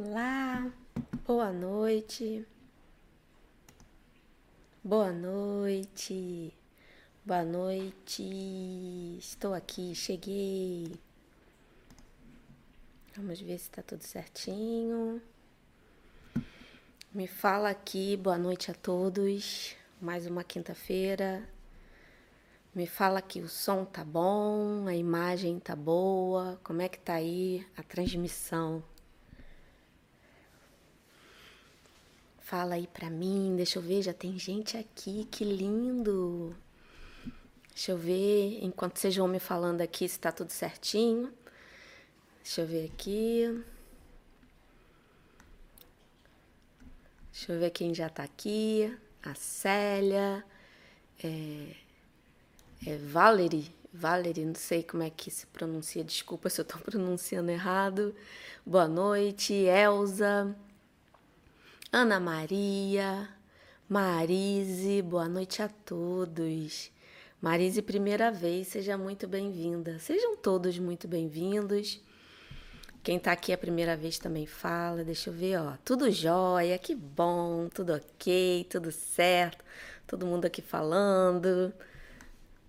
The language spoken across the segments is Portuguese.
Olá, boa noite, boa noite, boa noite. Estou aqui, cheguei. Vamos ver se está tudo certinho. Me fala aqui, boa noite a todos. Mais uma quinta-feira. Me fala que o som tá bom, a imagem tá boa, como é que tá aí a transmissão? Fala aí pra mim, deixa eu ver, já tem gente aqui, que lindo. Deixa eu ver, enquanto vocês vão me falando aqui se tá tudo certinho. Deixa eu ver aqui. Deixa eu ver quem já tá aqui. A Célia. É, é Valerie. Valerie, não sei como é que se pronuncia, desculpa se eu tô pronunciando errado. Boa noite, Elza. Ana Maria, Marise, boa noite a todos. Marise, primeira vez, seja muito bem-vinda. Sejam todos muito bem-vindos. Quem está aqui a primeira vez também fala. Deixa eu ver, ó. Tudo jóia, que bom, tudo ok, tudo certo. Todo mundo aqui falando.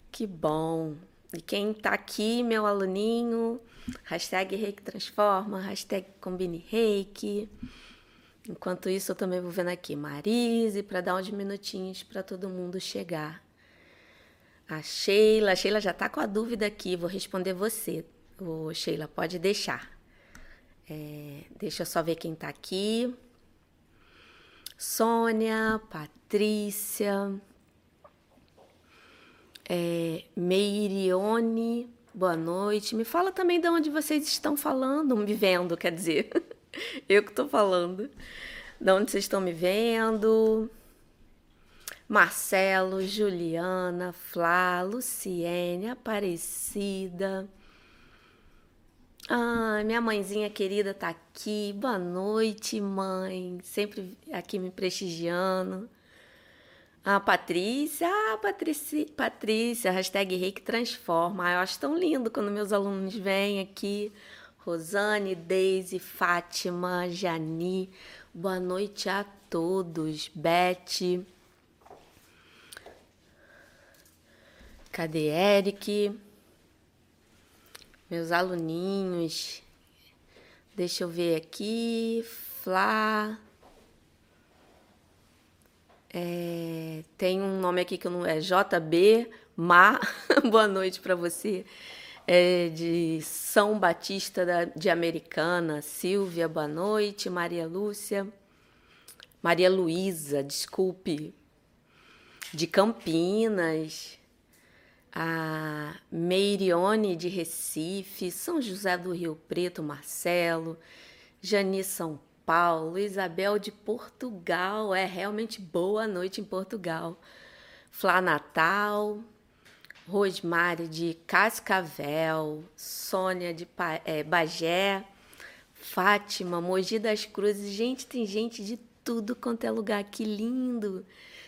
Que bom. E quem está aqui, meu aluninho, hashtag Reiki Transforma, hashtag Combine Reiki. Enquanto isso, eu também vou vendo aqui Marise para dar uns minutinhos para todo mundo chegar. A Sheila, a Sheila já está com a dúvida aqui, vou responder você. Ô, Sheila, pode deixar. É, deixa eu só ver quem está aqui. Sônia, Patrícia, é, Meirione, boa noite. Me fala também de onde vocês estão falando, me vendo, quer dizer. Eu que estou falando. De onde vocês estão me vendo? Marcelo, Juliana, Flá, Luciene, Aparecida. Ah, minha mãezinha querida tá aqui. Boa noite, mãe. Sempre aqui me prestigiando. Ah, Patrícia, ah, Patrícia, Patrícia, hashtag Reiki Transforma. Ah, eu acho tão lindo quando meus alunos vêm aqui Rosane, Deise, Fátima, Jani. Boa noite a todos. Beth. Cadê Eric? Meus aluninhos. Deixa eu ver aqui. Flá. É, tem um nome aqui que eu não é JB Ma. Boa noite para você é, de São Batista da, de Americana, Silvia, boa noite, Maria Lúcia, Maria Luísa, desculpe, de Campinas, a Meirione de Recife, São José do Rio Preto, Marcelo, Jani São Paulo, Isabel de Portugal, é realmente boa noite em Portugal, Flá Natal, Rosmari de Cascavel, Sônia de é, Bagé, Fátima, Mogi das Cruzes. Gente, tem gente de tudo quanto é lugar. Que lindo!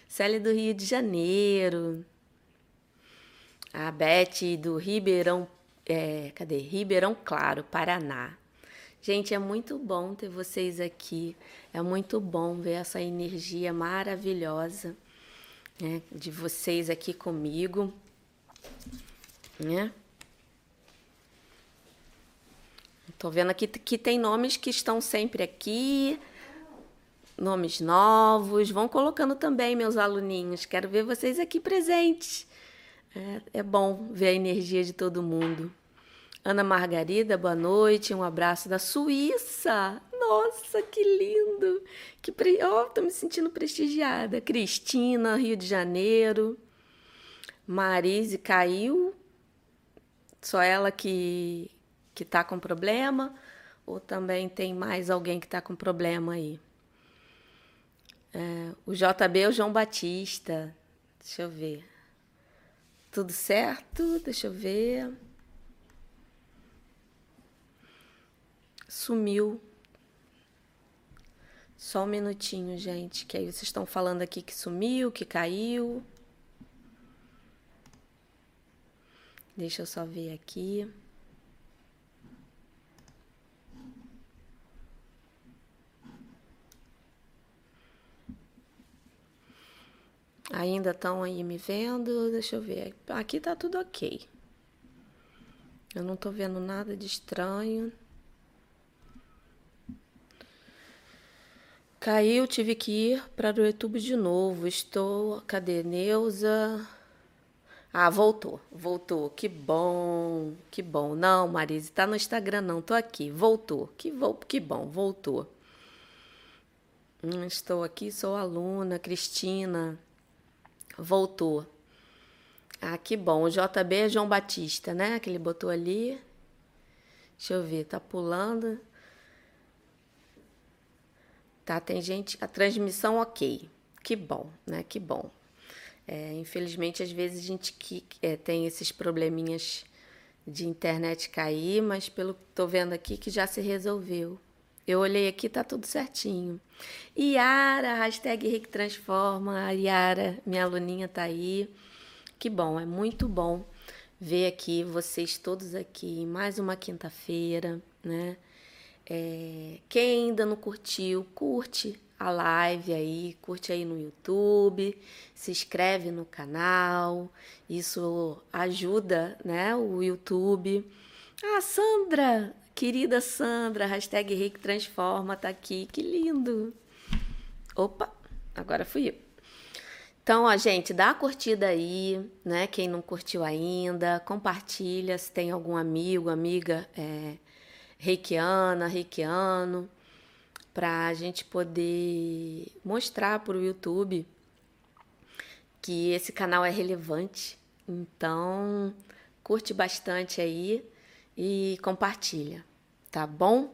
Célia do Rio de Janeiro. A Beth do Ribeirão, é, cadê? Ribeirão Claro, Paraná. Gente, é muito bom ter vocês aqui. É muito bom ver essa energia maravilhosa né, de vocês aqui comigo né? Tô vendo aqui que tem nomes que estão sempre aqui, nomes novos. Vão colocando também, meus aluninhos. Quero ver vocês aqui presentes. É, é bom ver a energia de todo mundo. Ana Margarida, boa noite. Um abraço da Suíça. Nossa, que lindo! Que pre... oh, tô me sentindo prestigiada. Cristina, Rio de Janeiro. Marise caiu, só ela que que tá com problema ou também tem mais alguém que tá com problema aí? É, o JB é o João Batista. Deixa eu ver. Tudo certo? Deixa eu ver. Sumiu. Só um minutinho, gente, que aí vocês estão falando aqui que sumiu, que caiu. Deixa eu só ver aqui. Ainda estão aí me vendo? Deixa eu ver. Aqui tá tudo ok. Eu não tô vendo nada de estranho. Caiu, tive que ir para o YouTube de novo. Estou. Cadê Neuza? Ah, voltou, voltou. Que bom, que bom. Não, Marise, tá no Instagram não, tô aqui. Voltou. Que, vo... que bom, voltou. Hum, estou aqui, sou aluna, Cristina. Voltou. Ah, que bom. O JB é João Batista, né? Que ele botou ali. Deixa eu ver, tá pulando. Tá, tem gente. A transmissão ok. Que bom, né? Que bom. É, infelizmente, às vezes a gente que, é, tem esses probleminhas de internet cair, mas pelo que tô vendo aqui que já se resolveu. Eu olhei aqui, tá tudo certinho. Yara, hashtag Rick Transforma. A Yara, minha aluninha, tá aí. Que bom, é muito bom ver aqui vocês todos aqui mais uma quinta-feira, né? É, quem ainda não curtiu, curte a live aí, curte aí no YouTube, se inscreve no canal, isso ajuda, né, o YouTube. Ah, Sandra, querida Sandra, hashtag Rick Transforma, tá aqui, que lindo. Opa, agora fui eu. Então, ó, gente, dá a curtida aí, né? Quem não curtiu ainda, compartilha se tem algum amigo, amiga é, reikiana, reikiano, para a gente poder mostrar para o YouTube que esse canal é relevante. Então, curte bastante aí e compartilha, tá bom?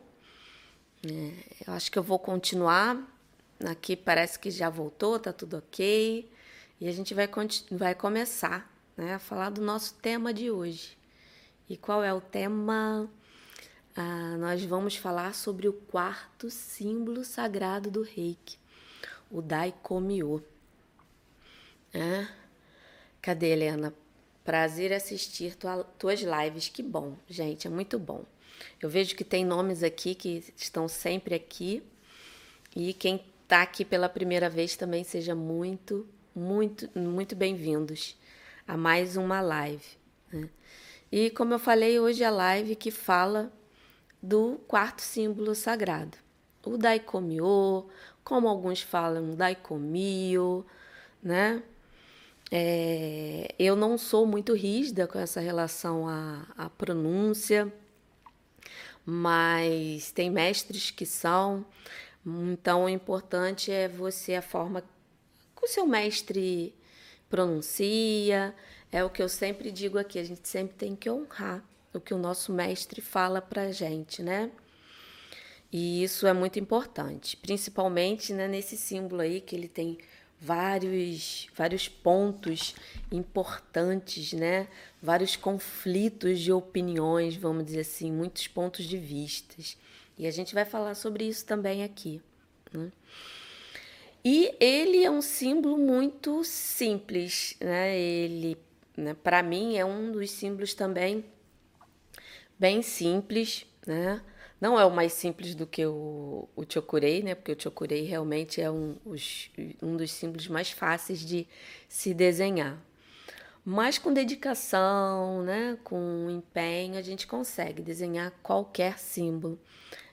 É, eu acho que eu vou continuar. Aqui parece que já voltou, tá tudo ok. E a gente vai, vai começar né, a falar do nosso tema de hoje. E qual é o tema? Ah, nós vamos falar sobre o quarto símbolo sagrado do reiki, o Daikomyo. É? Cadê, Helena? Prazer assistir tua, tuas lives. Que bom, gente, é muito bom. Eu vejo que tem nomes aqui que estão sempre aqui. E quem está aqui pela primeira vez também seja muito muito, muito bem-vindos a mais uma live. Né? E como eu falei, hoje é a live que fala do quarto símbolo sagrado, o Daikomyo, como alguns falam, Daikomyo, né? É, eu não sou muito rígida com essa relação à, à pronúncia, mas tem mestres que são, então o importante é você, a forma que o seu mestre pronuncia. É o que eu sempre digo aqui, a gente sempre tem que honrar o que o nosso mestre fala pra gente, né? E isso é muito importante, principalmente né, nesse símbolo aí que ele tem vários vários pontos importantes, né? Vários conflitos de opiniões, vamos dizer assim, muitos pontos de vistas. E a gente vai falar sobre isso também aqui. Né? E ele é um símbolo muito simples, né? Ele, né, para mim, é um dos símbolos também bem simples, né? Não é o mais simples do que o, o Chokurei, né? Porque o Chokurei realmente é um, os, um dos símbolos mais fáceis de se desenhar. Mas com dedicação, né? com empenho, a gente consegue desenhar qualquer símbolo.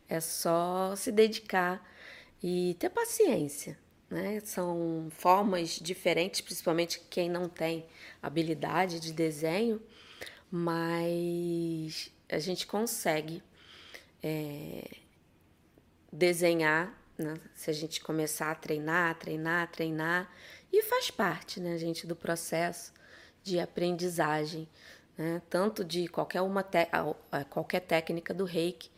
É só se dedicar e ter paciência, né? São formas diferentes, principalmente quem não tem habilidade de desenho, mas a gente consegue é, desenhar né? se a gente começar a treinar, treinar, treinar, e faz parte, né, gente, do processo de aprendizagem, né? tanto de qualquer, uma qualquer técnica do reiki,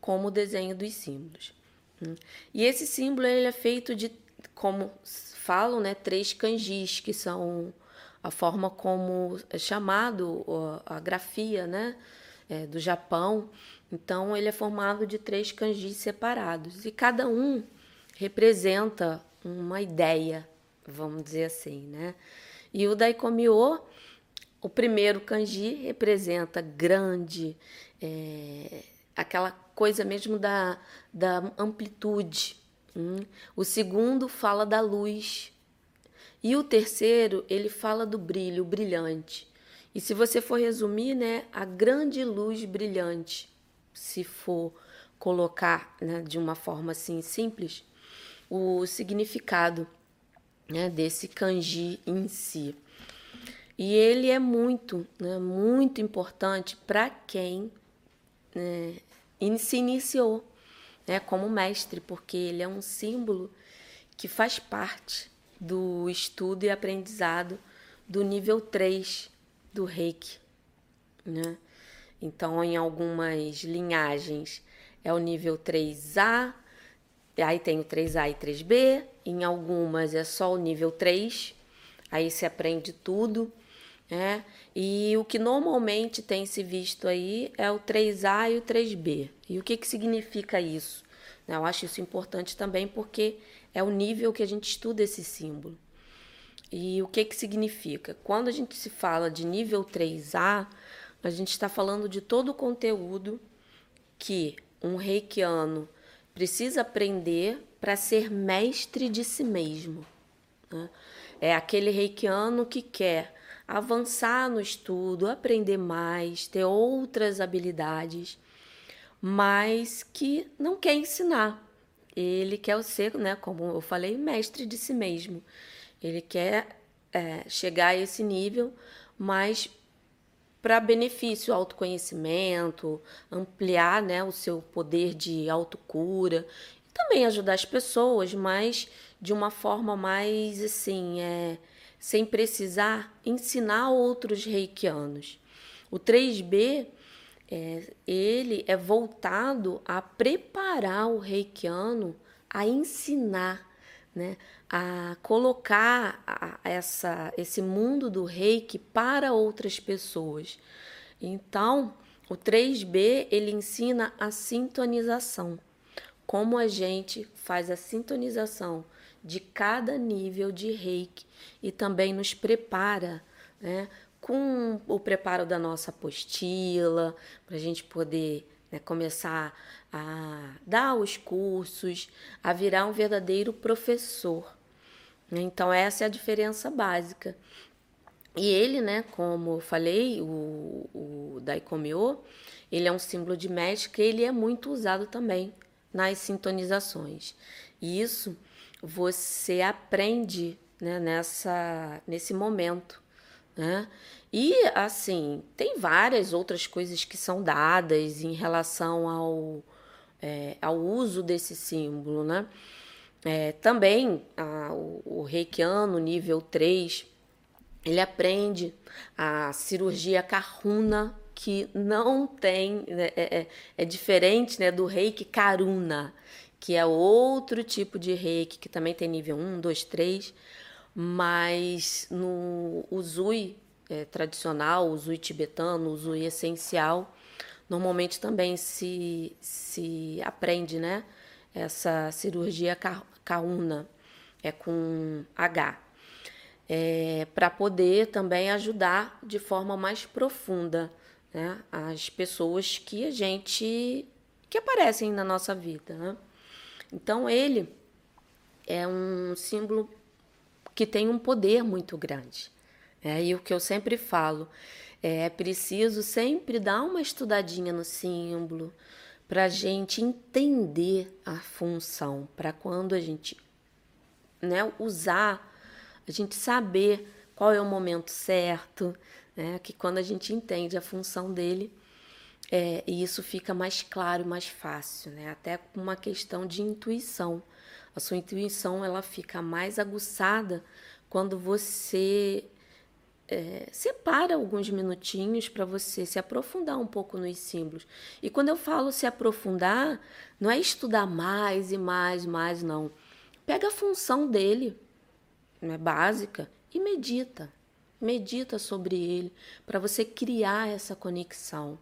como o desenho dos símbolos. Hum. E esse símbolo ele é feito de como falam, né, três kanjis, que são a forma como é chamado a grafia, né, é, do Japão. Então, ele é formado de três kanjis separados e cada um representa uma ideia, vamos dizer assim, né? E o Daikomyo, o primeiro kanji representa grande, é, aquela coisa mesmo da, da amplitude, Hum. O segundo fala da luz. E o terceiro, ele fala do brilho, brilhante. E se você for resumir, né, a grande luz brilhante, se for colocar né, de uma forma assim simples, o significado né, desse kanji em si. E ele é muito, né, muito importante para quem né, se iniciou né, como mestre, porque ele é um símbolo que faz parte do estudo e aprendizado do nível 3 do reiki. Né? Então, em algumas linhagens é o nível 3A, aí tem o 3A e 3B, em algumas é só o nível 3, aí se aprende tudo. Né? E o que normalmente tem se visto aí é o 3A e o 3B. E o que, que significa isso? Eu acho isso importante também porque é o nível que a gente estuda esse símbolo. E o que, que significa? Quando a gente se fala de nível 3A, a gente está falando de todo o conteúdo que um reikiano precisa aprender para ser mestre de si mesmo. Né? É aquele reikiano que quer avançar no estudo, aprender mais, ter outras habilidades, mas que não quer ensinar. Ele quer ser, né, como eu falei, mestre de si mesmo. Ele quer é, chegar a esse nível, mas para benefício, autoconhecimento, ampliar né, o seu poder de autocura, também ajudar as pessoas, mas de uma forma mais assim, é, sem precisar ensinar outros reikianos. O 3B, é, ele é voltado a preparar o reikiano a ensinar, né, a colocar a, essa, esse mundo do reiki para outras pessoas. Então, o 3B ele ensina a sintonização, como a gente faz a sintonização de cada nível de reiki e também nos prepara né, com o preparo da nossa apostila, para a gente poder né, começar a dar os cursos, a virar um verdadeiro professor. Então, essa é a diferença básica. E ele, né, como eu falei, o, o Daikomyo, ele é um símbolo de médica, ele é muito usado também nas sintonizações. E isso você aprende né, nessa, nesse momento. Né? E assim, tem várias outras coisas que são dadas em relação ao, é, ao uso desse símbolo. Né? É, também a, o, o reikiano nível 3, ele aprende a cirurgia karuna, que não tem, né, é, é, é diferente né, do reiki karuna, que é outro tipo de reiki, que também tem nível 1, 2, 3, mas no Uzui é, tradicional, Uzui tibetano, Uzui essencial, normalmente também se, se aprende né, essa cirurgia kauna, é com H, é, para poder também ajudar de forma mais profunda né, as pessoas que a gente que aparecem na nossa vida. Né? Então, ele é um símbolo que tem um poder muito grande. É, e o que eu sempre falo, é preciso sempre dar uma estudadinha no símbolo para a gente entender a função, para quando a gente né, usar, a gente saber qual é o momento certo, né, que quando a gente entende a função dele, é, e isso fica mais claro, mais fácil, né? Até com uma questão de intuição. A sua intuição ela fica mais aguçada quando você é, separa alguns minutinhos para você se aprofundar um pouco nos símbolos. E quando eu falo se aprofundar, não é estudar mais e mais, mais, não. Pega a função dele, né, básica, e medita. Medita sobre ele para você criar essa conexão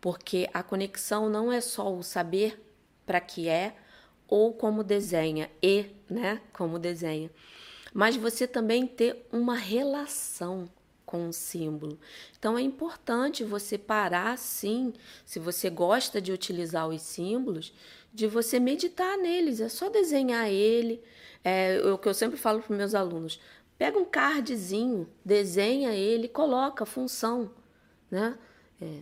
porque a conexão não é só o saber para que é ou como desenha, e, né, como desenha, mas você também ter uma relação com o símbolo. Então é importante você parar sim, se você gosta de utilizar os símbolos, de você meditar neles. É só desenhar ele. É o que eu sempre falo para meus alunos: Pega um cardzinho, desenha ele, coloca a função, né? É,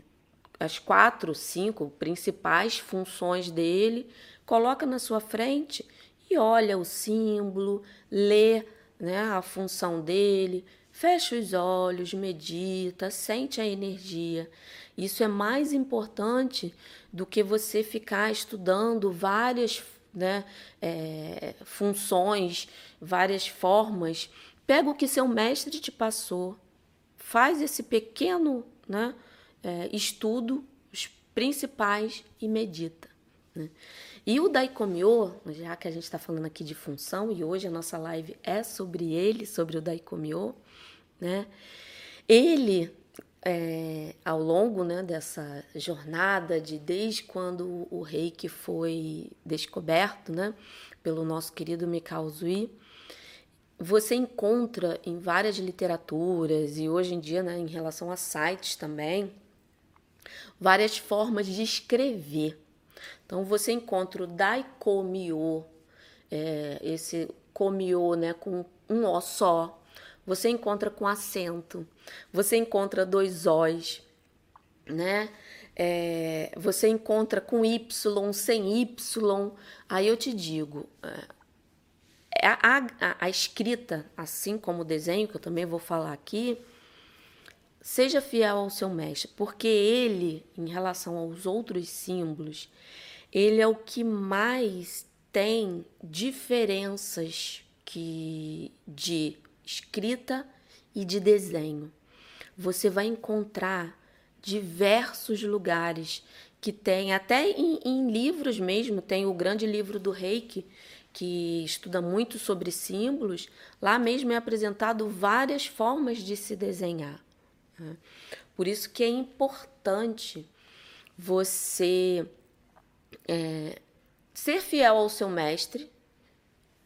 as quatro, cinco principais funções dele, coloca na sua frente e olha o símbolo, lê né, a função dele, fecha os olhos, medita, sente a energia. Isso é mais importante do que você ficar estudando várias né, é, funções, várias formas. Pega o que seu mestre te passou, faz esse pequeno né, é, estudo, os principais, e medita. Né? E o Daikomyo, já que a gente está falando aqui de função, e hoje a nossa live é sobre ele, sobre o Daikomyo, né? Ele, é, ao longo né, dessa jornada de desde quando o reiki foi descoberto né, pelo nosso querido Mikao Zui, você encontra em várias literaturas e hoje em dia né, em relação a sites também, várias formas de escrever então você encontra o Daikomyo, é, esse komyo né, com um O só. Você encontra com acento. Você encontra dois Os, né? É, você encontra com Y, sem Y. Aí eu te digo, é, a, a, a, escrita, assim como o desenho, que eu também vou falar aqui, seja fiel ao seu mestre, porque ele, em relação aos outros símbolos, ele é o que mais tem diferenças que de escrita e de desenho. Você vai encontrar diversos lugares que tem, até em, em livros mesmo, tem o grande livro do Reiki, que estuda muito sobre símbolos, lá mesmo é apresentado várias formas de se desenhar. Né? Por isso que é importante você é, ser fiel ao seu mestre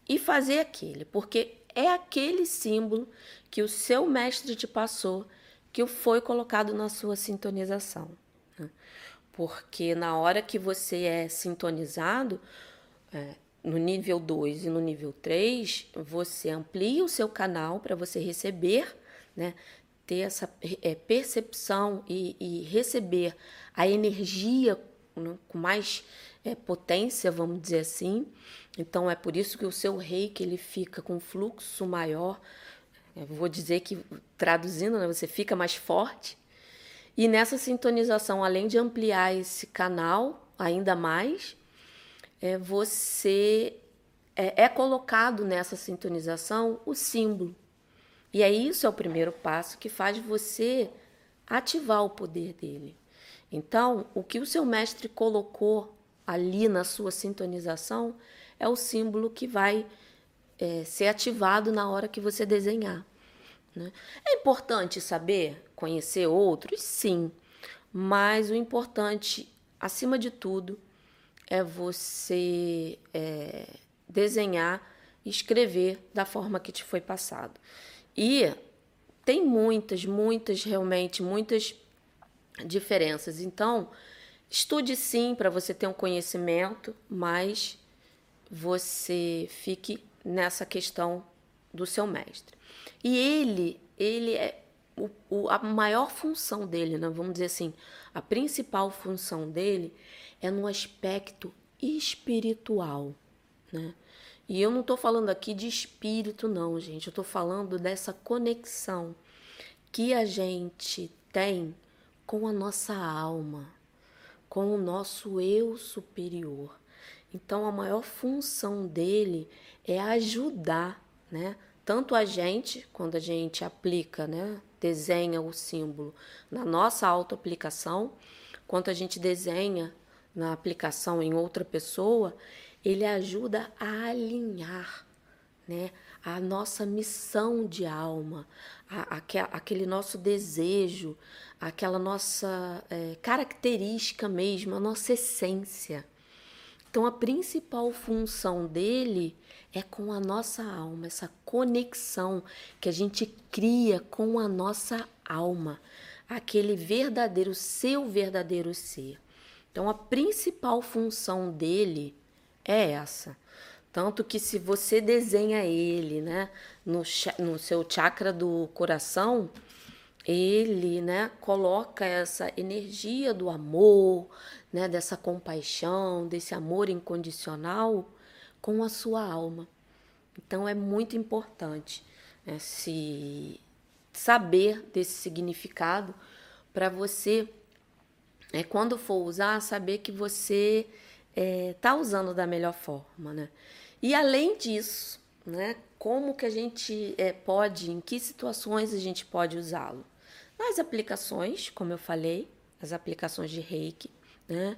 e fazer aquele, porque é aquele símbolo que o seu mestre te passou que foi colocado na sua sintonização. Né? Porque na hora que você é sintonizado, é, no nível 2 e no nível 3, você amplia o seu canal para você receber, né, ter essa é, percepção e, e, receber a energia né, com mais é, potência, vamos dizer assim. Então é por isso que o seu reiki ele fica com fluxo maior. Eu vou dizer que traduzindo, né, você fica mais forte. E nessa sintonização, além de ampliar esse canal ainda mais, é, você é, é colocado nessa sintonização o símbolo. E é isso é o primeiro passo que faz você ativar o poder dele. Então, o que o seu mestre colocou ali na sua sintonização é o símbolo que vai é, ser ativado na hora que você desenhar. Né? É importante saber, conhecer outros, sim, mas o importante, acima de tudo, é você é, desenhar e escrever da forma que te foi passado. E tem muitas, muitas, realmente, muitas diferenças. Então, estude sim para você ter um conhecimento, mas você fique nessa questão do seu mestre. E ele, ele é o, o, a maior função dele, né? vamos dizer assim, a principal função dele é no aspecto espiritual, né? E eu não estou falando aqui de espírito, não, gente. Eu estou falando dessa conexão que a gente tem com a nossa alma, com o nosso eu superior. Então, a maior função dele é ajudar, né? Tanto a gente, quando a gente aplica, né? Desenha o símbolo na nossa auto-aplicação, quanto a gente desenha na aplicação em outra pessoa, ele ajuda a alinhar, né? A nossa missão de alma, aquele nosso desejo, aquela nossa é, característica mesmo, a nossa essência. Então, a principal função dele é com a nossa alma, essa conexão que a gente cria com a nossa alma, aquele verdadeiro, seu verdadeiro ser. Então, a principal função dele é essa. Tanto que se você desenha ele, né, no, no seu chakra do coração, ele, né, coloca essa energia do amor, né, dessa compaixão, desse amor incondicional com a sua alma. Então é muito importante né, se saber desse significado para você, é, quando for usar, saber que você é, tá usando da melhor forma, né? E além disso, né, como que a gente é, pode, em que situações a gente pode usá-lo? Nas aplicações, como eu falei, as aplicações de reiki, né?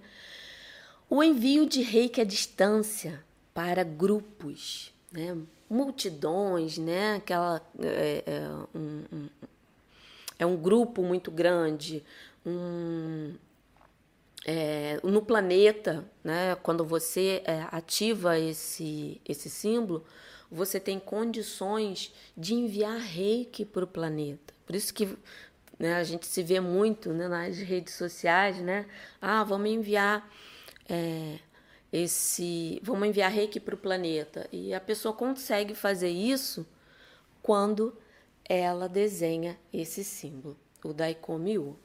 O envio de reiki à distância para grupos, né? multidões, né? Aquela, é, é, um, um, é um grupo muito grande, um, é, no planeta, né, quando você é, ativa esse, esse símbolo, você tem condições de enviar reiki para o planeta. Por isso que né, a gente se vê muito né, nas redes sociais, né? Ah, vamos enviar é, esse, vamos enviar reiki para o planeta. E a pessoa consegue fazer isso quando ela desenha esse símbolo, o Daikomi-U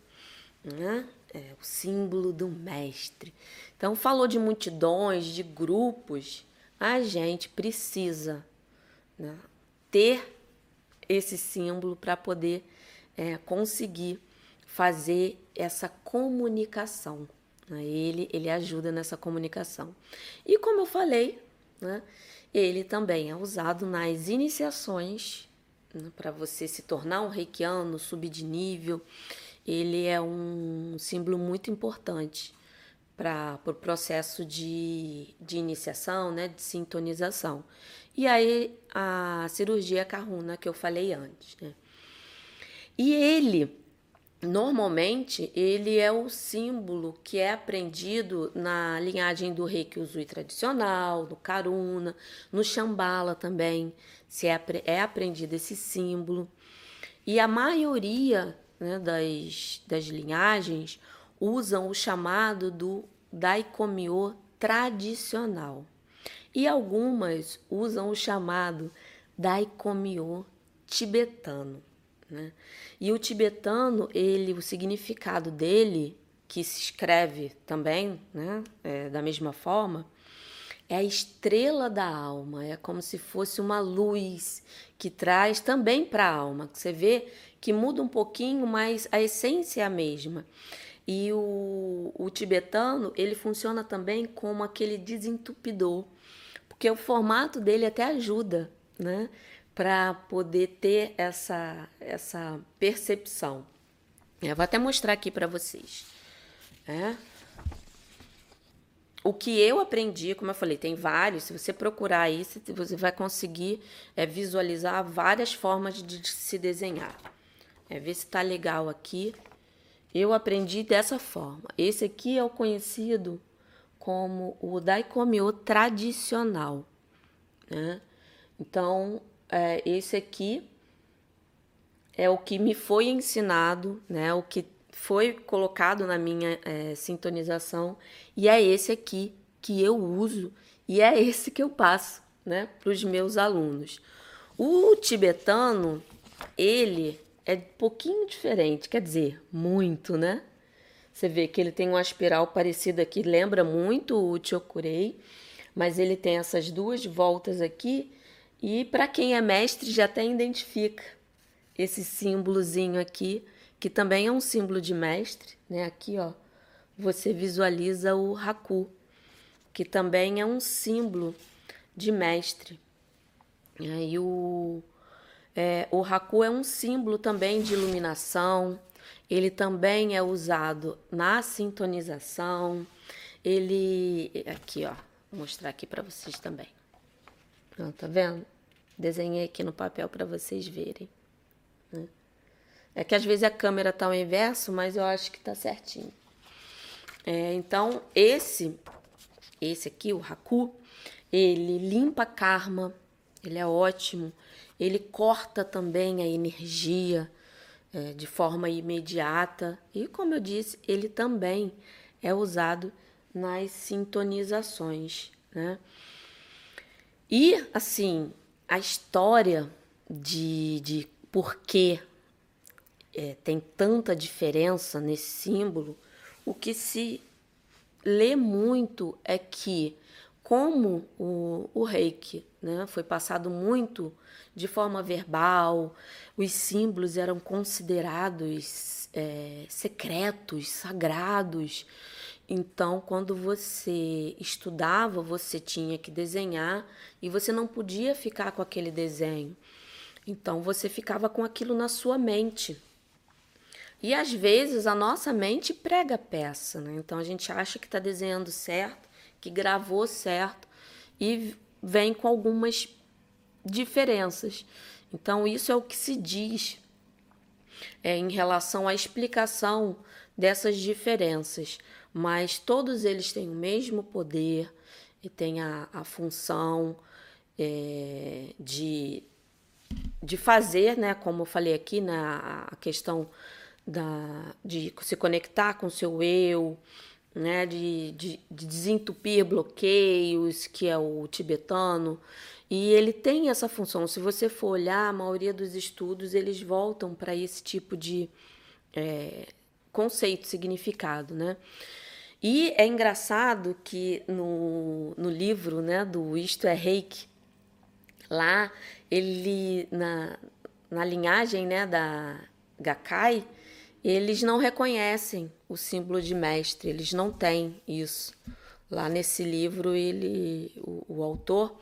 né? É o símbolo do mestre. Então, falou de multidões, de grupos, a gente precisa né, ter esse símbolo para poder é, conseguir fazer essa comunicação. Né? Ele, ele ajuda nessa comunicação. E como eu falei, né, ele também é usado nas iniciações né, para você se tornar um reikiano, subir de nível ele é um símbolo muito importante para o pro processo de, de iniciação, né, de sintonização. E aí a cirurgia carruna que eu falei antes. Né? E ele, normalmente, ele é o símbolo que é aprendido na linhagem do Reiki Usui tradicional, no Karuna, no Shambhala também, se é, é aprendido esse símbolo. E a maioria né, das, das linhagens usam o chamado do Daikomyo tradicional e algumas usam o chamado Daikomyo tibetano. Né? E o tibetano, ele, o significado dele, que se escreve também né, é, da mesma forma, é a estrela da alma, é como se fosse uma luz que traz também para a alma. Você vê que muda um pouquinho, mas a essência é a mesma. E o, o tibetano, ele funciona também como aquele desentupidor, porque o formato dele até ajuda, né? Para poder ter essa, essa percepção. Eu vou até mostrar aqui para vocês. É. O que eu aprendi, como eu falei, tem vários. Se você procurar isso, você vai conseguir é, visualizar várias formas de se desenhar. É ver se tá legal aqui. Eu aprendi dessa forma. Esse aqui é o conhecido como o Daikomyo tradicional. Né? Então, é, esse aqui é o que me foi ensinado, né? o que foi colocado na minha é, sintonização, e é esse aqui que eu uso, e é esse que eu passo né, para os meus alunos. O tibetano, ele é um pouquinho diferente, quer dizer, muito, né? Você vê que ele tem uma espiral parecida aqui, lembra muito o Chokurei, mas ele tem essas duas voltas aqui e para quem é mestre já até identifica esse símbolozinho aqui, que também é um símbolo de mestre, né? Aqui, ó, você visualiza o Haku, que também é um símbolo de mestre. E aí o é, o Haku é um símbolo também de iluminação, ele também é usado na sintonização. Ele. Aqui, ó. Vou mostrar aqui para vocês também. Ó, tá vendo? Desenhei aqui no papel para vocês verem. É que às vezes a câmera tá ao inverso, mas eu acho que tá certinho. É, então, esse, esse aqui, o Haku, ele limpa karma, ele é ótimo ele corta também a energia é, de forma imediata e, como eu disse, ele também é usado nas sintonizações, né? E, assim, a história de, de por que é, tem tanta diferença nesse símbolo, o que se lê muito é que, como o, o reiki né, foi passado muito de forma verbal, os símbolos eram considerados é, secretos, sagrados. Então, quando você estudava, você tinha que desenhar e você não podia ficar com aquele desenho. Então, você ficava com aquilo na sua mente. E às vezes a nossa mente prega peça, né? Então a gente acha que está desenhando certo, que gravou certo e vem com algumas diferenças. Então isso é o que se diz é, em relação à explicação dessas diferenças, mas todos eles têm o mesmo poder e têm a, a função é, de, de fazer, né? Como eu falei aqui na a questão da, de se conectar com o seu eu, né, de, de, de desentupir bloqueios, que é o tibetano, e ele tem essa função. Se você for olhar, a maioria dos estudos eles voltam para esse tipo de é, conceito, significado, né? E é engraçado que no, no livro, né, do Isto é Reiki, lá ele na, na linhagem, né, da Gakai, eles não reconhecem o símbolo de mestre, eles não têm isso. Lá nesse livro, ele, o, o autor,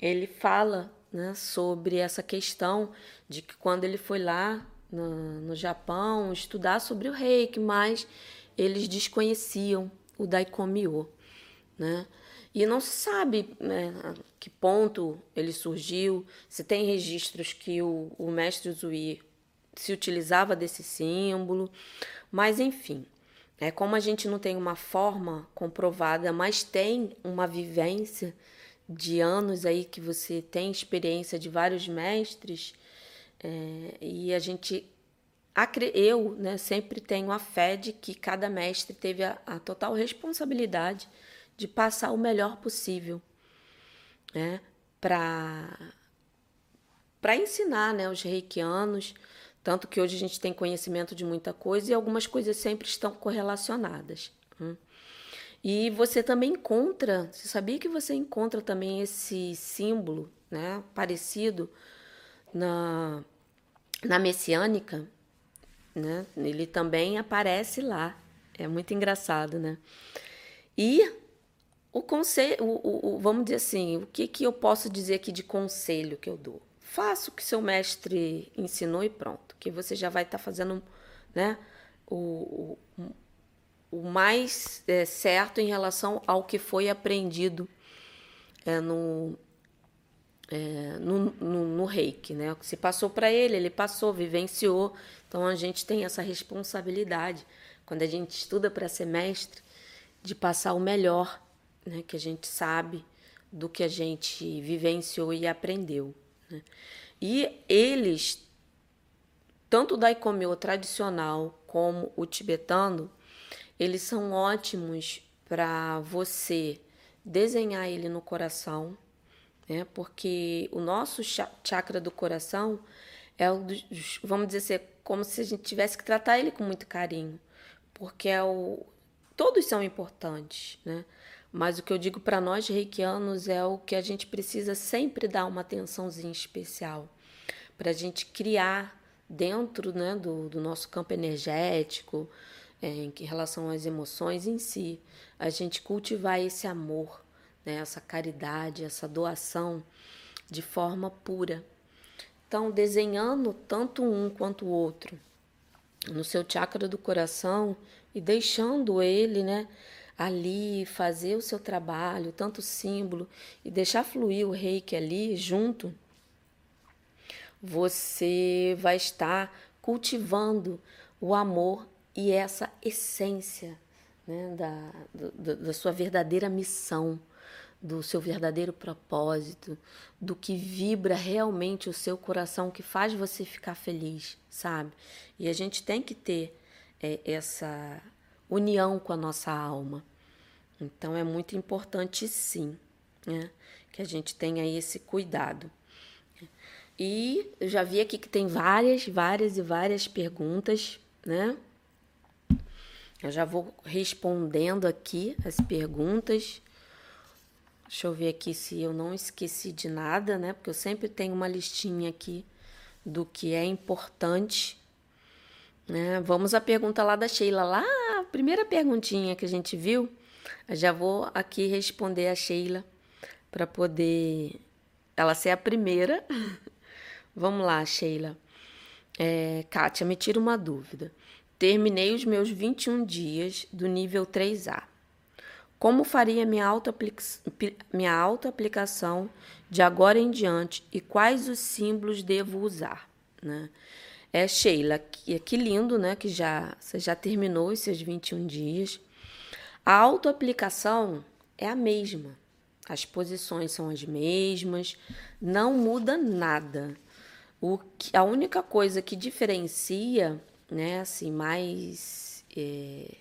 ele fala né, sobre essa questão de que quando ele foi lá no, no Japão estudar sobre o reiki, mas eles desconheciam o Daikomyo, né? E não se sabe né, que ponto ele surgiu, se tem registros que o, o mestre Zui se utilizava desse símbolo, mas enfim, é como a gente não tem uma forma comprovada, mas tem uma vivência de anos aí que você tem experiência de vários mestres é, e a gente eu né, sempre tenho a fé de que cada mestre teve a, a total responsabilidade de passar o melhor possível né, para ensinar né, os reikianos tanto que hoje a gente tem conhecimento de muita coisa e algumas coisas sempre estão correlacionadas. Hum. E você também encontra, você sabia que você encontra também esse símbolo, né, parecido na, na messiânica, né? Ele também aparece lá. É muito engraçado, né? E o conselho, o, o, vamos dizer assim, o que, que eu posso dizer aqui de conselho que eu dou? Faça o que seu mestre ensinou e pronto, que você já vai estar tá fazendo né, o, o, o mais é, certo em relação ao que foi aprendido é, no, é, no, no, no, reiki. Né? Se passou para ele, ele passou, vivenciou. Então a gente tem essa responsabilidade, quando a gente estuda para ser mestre, de passar o melhor né, que a gente sabe do que a gente vivenciou e aprendeu. Né? E eles, tanto o Daikomyo tradicional como o tibetano, eles são ótimos para você desenhar ele no coração, né? porque o nosso chakra do coração é o dos, vamos dizer assim, como se a gente tivesse que tratar ele com muito carinho, porque é o, todos são importantes, né? Mas o que eu digo para nós reikianos é o que a gente precisa sempre dar uma atençãozinha especial para a gente criar dentro né, do, do nosso campo energético, é, em relação às emoções em si, a gente cultivar esse amor, né, essa caridade, essa doação de forma pura. Então, desenhando tanto um quanto o outro no seu chakra do coração e deixando ele, né, ali, fazer o seu trabalho, tanto símbolo, e deixar fluir o reiki ali junto, você vai estar cultivando o amor e essa essência né, da, do, da sua verdadeira missão, do seu verdadeiro propósito, do que vibra realmente o seu coração, que faz você ficar feliz, sabe? E a gente tem que ter é, essa união com a nossa alma. Então é muito importante sim, né? Que a gente tenha esse cuidado. E eu já vi aqui que tem várias, várias e várias perguntas, né? Eu já vou respondendo aqui as perguntas. Deixa eu ver aqui se eu não esqueci de nada, né? Porque eu sempre tenho uma listinha aqui do que é importante. Né? Vamos à pergunta lá da Sheila, lá, a primeira perguntinha que a gente viu. Já vou aqui responder a Sheila para poder ela ser a primeira. Vamos lá, Sheila. É, Kátia, me tira uma dúvida. Terminei os meus 21 dias do nível 3A. Como faria minha auto-aplicação de agora em diante e quais os símbolos devo usar? Né? É, Sheila, que, que lindo, né? Que já, você já terminou os seus 21 dias. A auto-aplicação é a mesma. As posições são as mesmas, não muda nada. O que, a única coisa que diferencia, né, assim, mais é,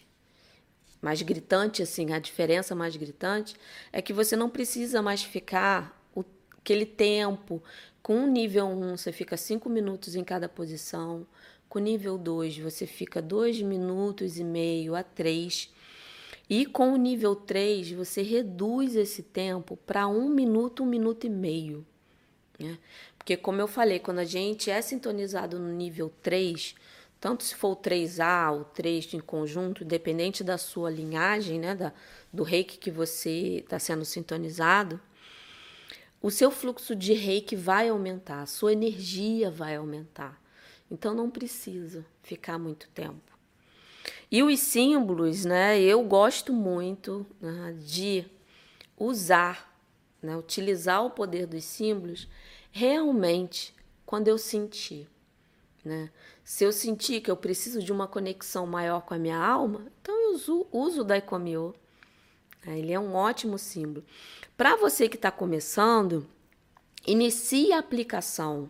mais gritante, assim, a diferença mais gritante é que você não precisa mais ficar o, aquele tempo. Com o nível 1, você fica 5 minutos em cada posição. Com o nível 2, você fica 2 minutos e meio a 3. E com o nível 3, você reduz esse tempo para 1 minuto, 1 minuto e meio. Né? Porque, como eu falei, quando a gente é sintonizado no nível 3, tanto se for o 3A ou 3 em conjunto, dependente da sua linhagem, né, da, do reiki que você está sendo sintonizado, o seu fluxo de reiki vai aumentar, a sua energia vai aumentar. Então não precisa ficar muito tempo. E os símbolos, né, eu gosto muito né, de usar, né, utilizar o poder dos símbolos realmente quando eu sentir. Né? Se eu sentir que eu preciso de uma conexão maior com a minha alma, então eu uso, uso o Daikomyo. É, ele é um ótimo símbolo. Para você que está começando, inicie a aplicação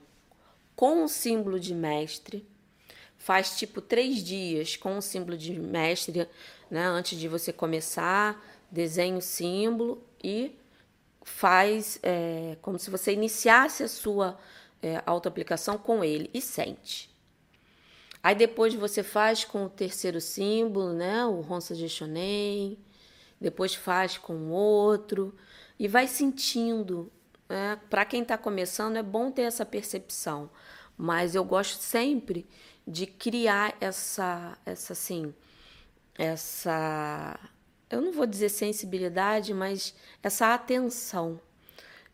com o símbolo de mestre. Faz tipo três dias com o símbolo de mestre, né? Antes de você começar, desenha o símbolo e faz é, como se você iniciasse a sua é, auto-aplicação com ele e sente. Aí depois você faz com o terceiro símbolo, né? O Ronsa de Shonen. Depois faz com o outro. E vai sentindo. Né? Para quem está começando, é bom ter essa percepção. Mas eu gosto sempre de criar essa, essa assim, essa, eu não vou dizer sensibilidade, mas essa atenção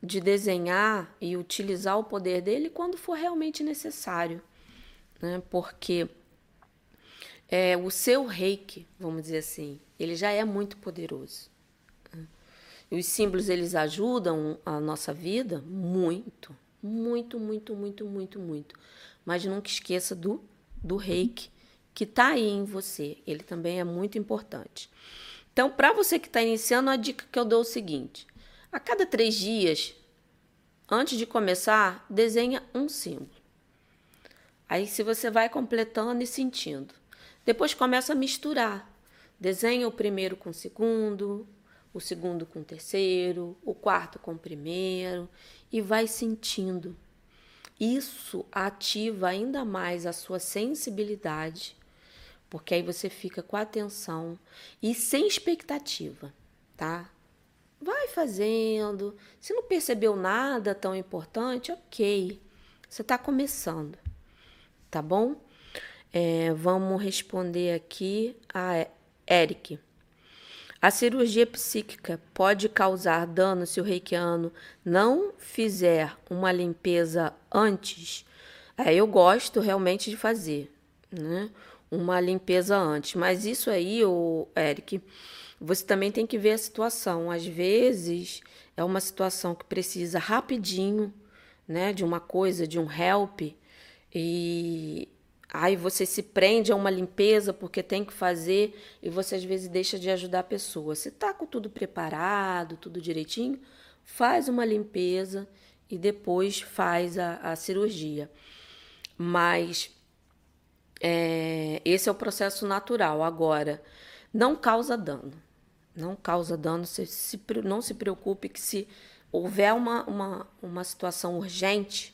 de desenhar e utilizar o poder dele quando for realmente necessário né? Porque é, o seu reiki, vamos dizer assim, ele já é muito poderoso. Né? E os símbolos eles ajudam a nossa vida muito, muito, muito, muito, muito, muito. Mas nunca esqueça do, do reiki que está aí em você. Ele também é muito importante. Então, para você que está iniciando, a dica que eu dou é o seguinte: a cada três dias, antes de começar, desenha um símbolo. Aí se você vai completando e sentindo. Depois começa a misturar. Desenha o primeiro com o segundo, o segundo com o terceiro, o quarto com o primeiro e vai sentindo. Isso ativa ainda mais a sua sensibilidade, porque aí você fica com atenção e sem expectativa, tá? Vai fazendo. Se não percebeu nada tão importante, ok. Você está começando tá bom? É, vamos responder aqui a Eric. A cirurgia psíquica pode causar dano se o reikiano não fizer uma limpeza antes? É, eu gosto realmente de fazer, né? Uma limpeza antes. Mas isso aí, o Eric, você também tem que ver a situação. Às vezes é uma situação que precisa rapidinho, né? De uma coisa, de um help e aí você se prende a uma limpeza porque tem que fazer e você às vezes deixa de ajudar a pessoa. Se tá com tudo preparado, tudo direitinho, faz uma limpeza e depois faz a, a cirurgia. Mas é, esse é o processo natural. Agora, não causa dano, Não causa dano. Se, se, não se preocupe que se houver uma, uma, uma situação urgente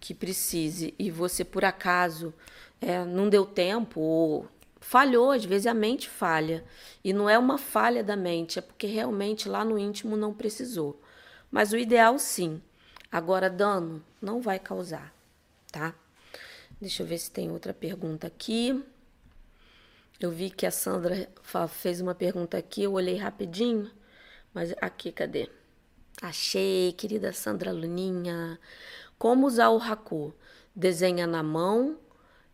que precise e você por acaso é, não deu tempo ou falhou, às vezes a mente falha. E não é uma falha da mente, é porque realmente lá no íntimo não precisou. Mas o ideal sim. Agora, dano não vai causar, tá? Deixa eu ver se tem outra pergunta aqui. Eu vi que a Sandra fez uma pergunta aqui, eu olhei rapidinho, mas aqui, cadê? Achei, querida Sandra Luninha. Como usar o Haku? Desenha na mão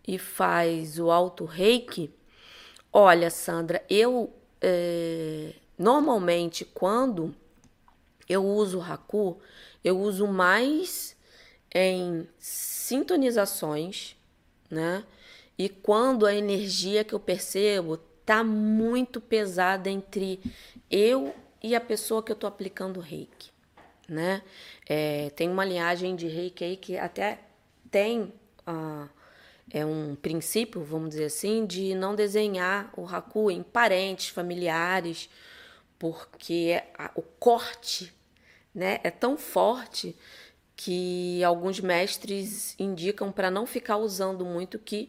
e faz o alto reiki? Olha, Sandra, eu é, normalmente quando eu uso o Haku, eu uso mais em sintonizações, né? E quando a energia que eu percebo tá muito pesada entre eu e a pessoa que eu tô aplicando o reiki, né? É, tem uma linhagem de reiki aí que até tem uh, é um princípio, vamos dizer assim, de não desenhar o haku em parentes, familiares, porque a, o corte né, é tão forte que alguns mestres indicam para não ficar usando muito que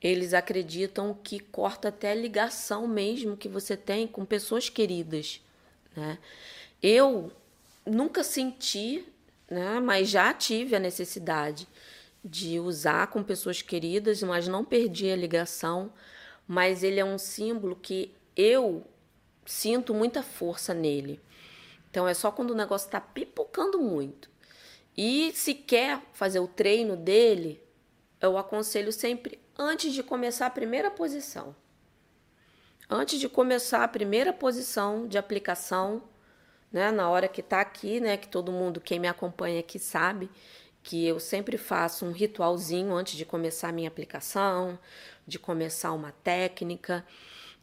eles acreditam que corta até a ligação mesmo que você tem com pessoas queridas, né? Eu nunca senti, né, mas já tive a necessidade de usar com pessoas queridas, mas não perdi a ligação. Mas ele é um símbolo que eu sinto muita força nele. Então é só quando o negócio está pipocando muito. E se quer fazer o treino dele, eu aconselho sempre antes de começar a primeira posição. Antes de começar a primeira posição de aplicação, né, na hora que está aqui, né, que todo mundo, quem me acompanha aqui sabe, que eu sempre faço um ritualzinho antes de começar a minha aplicação, de começar uma técnica,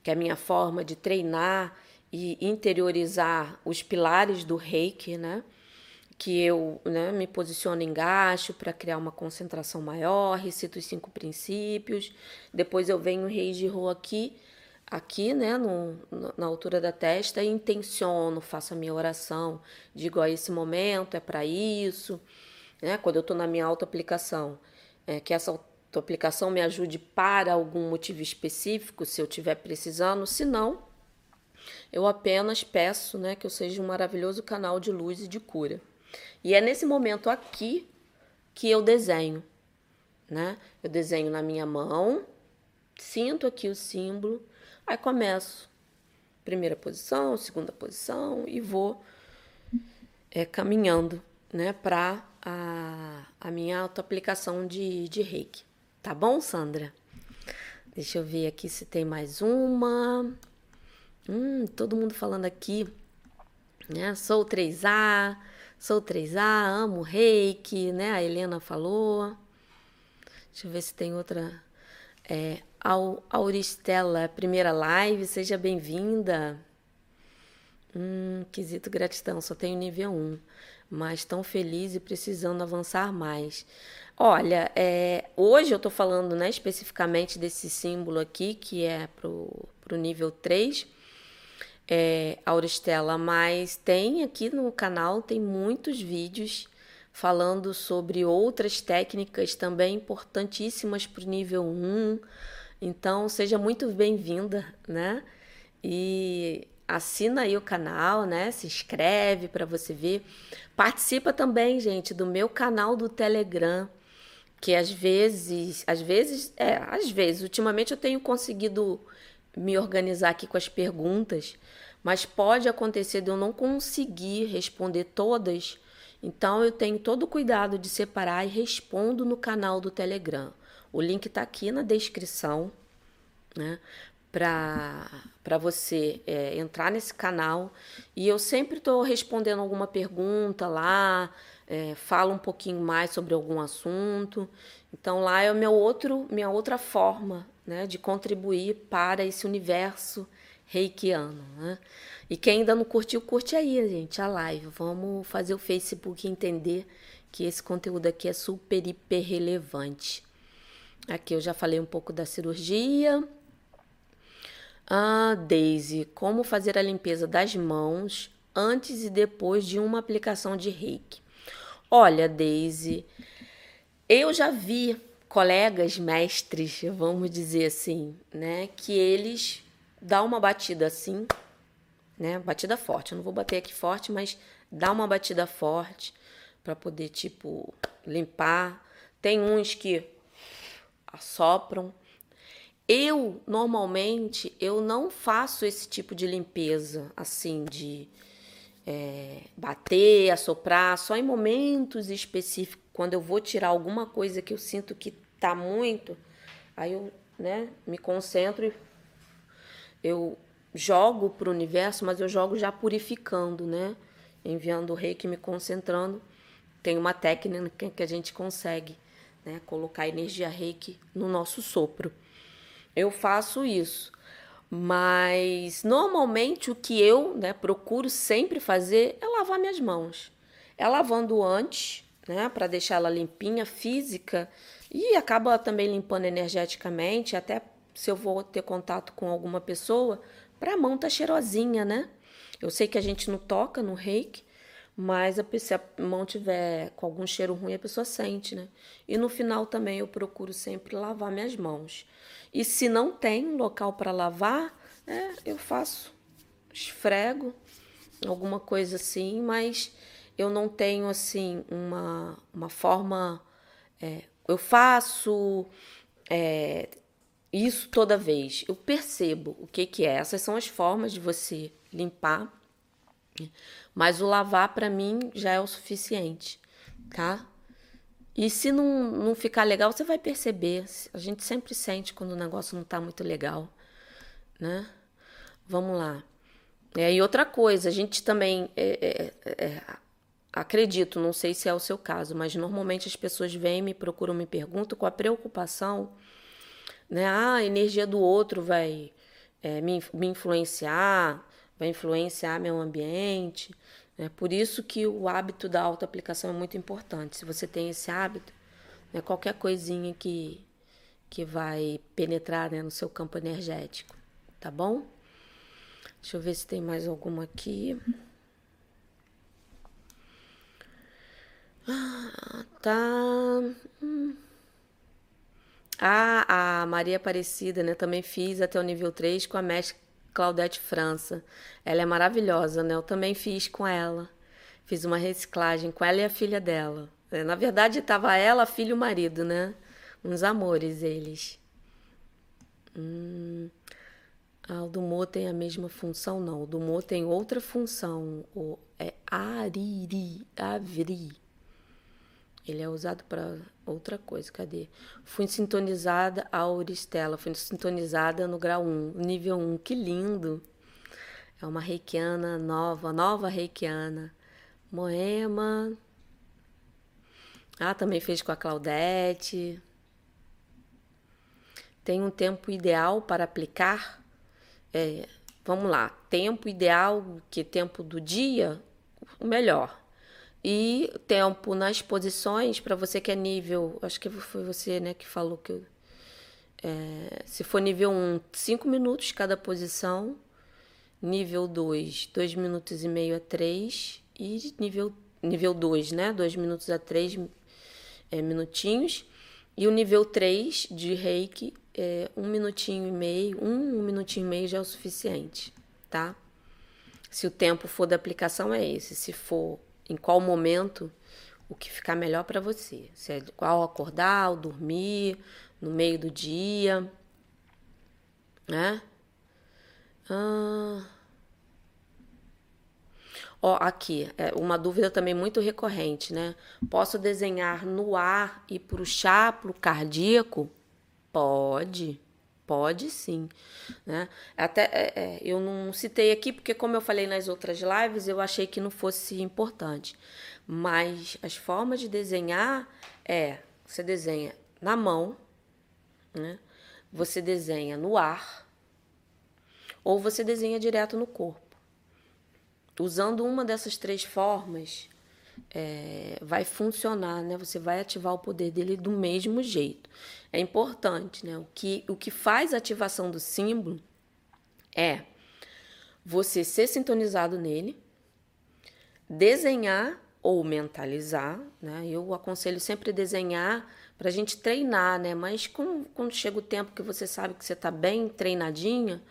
que é a minha forma de treinar e interiorizar os pilares do reiki, né? Que eu né, me posiciono em gacho para criar uma concentração maior, recito os cinco princípios, depois eu venho rei de Rô aqui, aqui, né, no, na altura da testa, e intenciono, faço a minha oração, digo, ó, esse momento é para isso, né? Quando eu estou na minha auto-aplicação, é, que essa auto-aplicação me ajude para algum motivo específico, se eu estiver precisando, se não, eu apenas peço né, que eu seja um maravilhoso canal de luz e de cura. E é nesse momento aqui que eu desenho. Né? Eu desenho na minha mão, sinto aqui o símbolo, aí começo. Primeira posição, segunda posição e vou é, caminhando né, para a, a minha autoaplicação de, de reiki. Tá bom, Sandra? Deixa eu ver aqui se tem mais uma. Hum, todo mundo falando aqui, né? Sou 3A, sou 3A, amo reiki, né? A Helena falou. Deixa eu ver se tem outra. É, Auristela, primeira live, seja bem-vinda. Hum, quesito gratidão, só tenho nível 1 mas tão feliz e precisando avançar mais. Olha, é, hoje eu estou falando né, especificamente desse símbolo aqui, que é para o nível 3, é, Auristela, mas tem aqui no canal, tem muitos vídeos falando sobre outras técnicas também importantíssimas para o nível 1. Então, seja muito bem-vinda, né? E assina aí o canal, né? Se inscreve para você ver. Participa também, gente, do meu canal do Telegram, que às vezes, às vezes, é, às vezes, ultimamente eu tenho conseguido me organizar aqui com as perguntas, mas pode acontecer de eu não conseguir responder todas. Então eu tenho todo o cuidado de separar e respondo no canal do Telegram. O link está aqui na descrição, né? Para você é, entrar nesse canal. E eu sempre estou respondendo alguma pergunta lá, é, falo um pouquinho mais sobre algum assunto. Então lá é o meu outro, minha outra forma né, de contribuir para esse universo reikiano. Né? E quem ainda não curtiu, curte aí, gente, a live. Vamos fazer o Facebook entender que esse conteúdo aqui é super, hiper relevante. Aqui eu já falei um pouco da cirurgia. Ah, Daisy, como fazer a limpeza das mãos antes e depois de uma aplicação de reiki? Olha, Daisy, eu já vi colegas mestres, vamos dizer assim, né, que eles dão uma batida assim, né, batida forte. Eu não vou bater aqui forte, mas dá uma batida forte para poder tipo limpar. Tem uns que assopram. Eu normalmente eu não faço esse tipo de limpeza assim de é, bater, assoprar, só em momentos específicos quando eu vou tirar alguma coisa que eu sinto que tá muito, aí eu, né, me concentro e eu jogo para o universo, mas eu jogo já purificando, né? Enviando o reiki, me concentrando. Tem uma técnica que a gente consegue né, colocar energia reiki no nosso sopro. Eu faço isso, mas normalmente o que eu né, procuro sempre fazer é lavar minhas mãos. É lavando antes, né, para deixar ela limpinha, física, e acaba também limpando energeticamente, até se eu vou ter contato com alguma pessoa, para a mão tá cheirosinha, né? Eu sei que a gente não toca no reiki, mas se a mão tiver com algum cheiro ruim, a pessoa sente, né? E no final também eu procuro sempre lavar minhas mãos. E se não tem local para lavar, é, eu faço, esfrego, alguma coisa assim, mas eu não tenho assim uma, uma forma. É, eu faço é, isso toda vez. Eu percebo o que, que é. Essas são as formas de você limpar. Mas o lavar para mim já é o suficiente, tá? E se não, não ficar legal, você vai perceber. A gente sempre sente quando o negócio não tá muito legal, né? Vamos lá. É, e outra coisa, a gente também. É, é, é acredito, não sei se é o seu caso, mas normalmente as pessoas vêm, me procuram, me perguntam com a preocupação, né? Ah, a energia do outro vai é, me, me influenciar, vai influenciar meu ambiente. É por isso que o hábito da autoaplicação é muito importante. Se você tem esse hábito, né, qualquer coisinha que, que vai penetrar né, no seu campo energético, tá bom? Deixa eu ver se tem mais alguma aqui. Ah, tá. Hum. Ah, a Maria Aparecida, né? Também fiz até o nível 3 com a mestre Claudete França. Ela é maravilhosa, né? Eu também fiz com ela. Fiz uma reciclagem com ela e a filha dela. É, na verdade, estava ela, filho e marido, né? Uns amores eles. Hum. Ah, o do Mo tem a mesma função? Não. O do Mo tem outra função. O, é ariri, avri. Ele é usado para outra coisa. Cadê? Fui sintonizada a Auristela. Fui sintonizada no grau 1, nível 1. Que lindo! É uma reikiana nova, nova reikiana. Moema. Ah, também fez com a Claudete. Tem um tempo ideal para aplicar? É, vamos lá. Tempo ideal, que tempo do dia? O melhor. E tempo nas posições, para você que é nível, acho que foi você né, que falou que eu, é, se for nível 1, 5 minutos cada posição, nível 2, 2 minutos e meio a 3, e nível, nível 2, né, 2 minutos a 3 é, minutinhos, e o nível 3 de reiki, é, 1 minutinho e meio, 1, um, um minutinho e meio já é o suficiente, tá? Se o tempo for da aplicação é esse, se for em qual momento o que ficar melhor para você. Se é qual acordar, ao dormir, no meio do dia, né? Ah. Ó, aqui, é uma dúvida também muito recorrente, né? Posso desenhar no ar e puxar para o cardíaco? Pode. Pode sim, né? Até é, é, eu não citei aqui porque como eu falei nas outras lives, eu achei que não fosse importante. Mas as formas de desenhar é, você desenha na mão, né? Você desenha no ar ou você desenha direto no corpo. Usando uma dessas três formas, é, vai funcionar, né? Você vai ativar o poder dele do mesmo jeito. É importante, né? O que, o que faz a ativação do símbolo é você ser sintonizado nele, desenhar ou mentalizar, né? Eu aconselho sempre desenhar para a gente treinar, né? Mas com, quando chega o tempo que você sabe que você está bem treinadinha,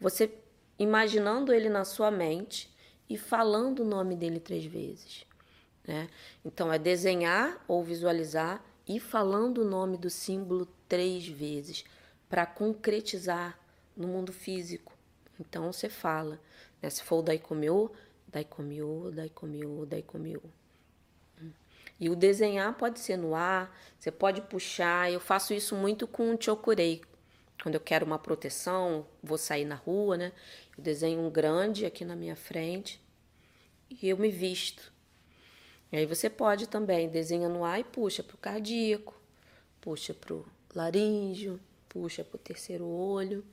você imaginando ele na sua mente e falando o nome dele três vezes, né? Então é desenhar ou visualizar e falando o nome do símbolo três vezes para concretizar no mundo físico. Então você fala, né? Se for o Daikomyo, Daikomyo, Daikomyo, Daikomyo. E o desenhar pode ser no ar, você pode puxar. Eu faço isso muito com o chokurei. Quando eu quero uma proteção, vou sair na rua, né? Eu desenho um grande aqui na minha frente e eu me visto. E aí você pode também desenha no ar e puxa para o cardíaco, puxa para o laríngeo, puxa para o terceiro olho.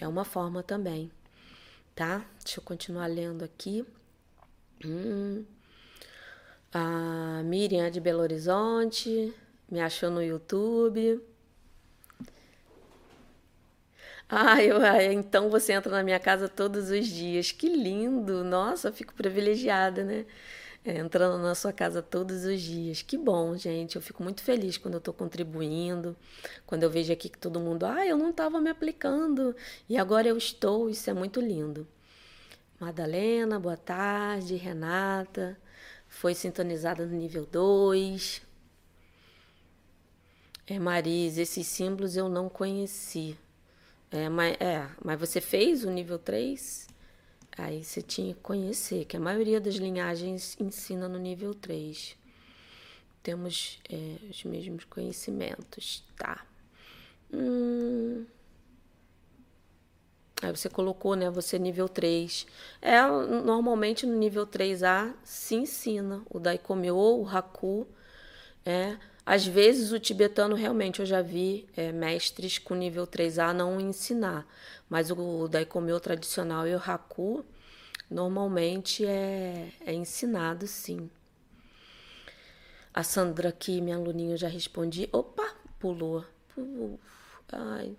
É uma forma também, tá? Deixa eu continuar lendo aqui. Hum. A Miriam de Belo Horizonte me achou no YouTube. Ah, eu, então você entra na minha casa todos os dias. Que lindo! Nossa, fico privilegiada, né? É, entrando na sua casa todos os dias. Que bom, gente. Eu fico muito feliz quando eu estou contribuindo, quando eu vejo aqui que todo mundo, ah, eu não estava me aplicando e agora eu estou. Isso é muito lindo. Madalena, boa tarde. Renata foi sintonizada no nível 2. É, Maris, esses símbolos eu não conheci. É, mas, é, mas você fez o nível 3? Aí você tinha que conhecer, que a maioria das linhagens ensina no nível 3. Temos é, os mesmos conhecimentos, tá? Hum... Aí você colocou, né? Você nível 3. É, normalmente no nível 3A se ensina o Daikomyo, o Haku. É. Às vezes o tibetano realmente eu já vi é, mestres com nível 3A não ensinar, mas o, Daikomyo tradicional e o Haku normalmente é, é ensinado sim. A Sandra aqui, minha aluninha, já respondi. Opa, pulou. Ai,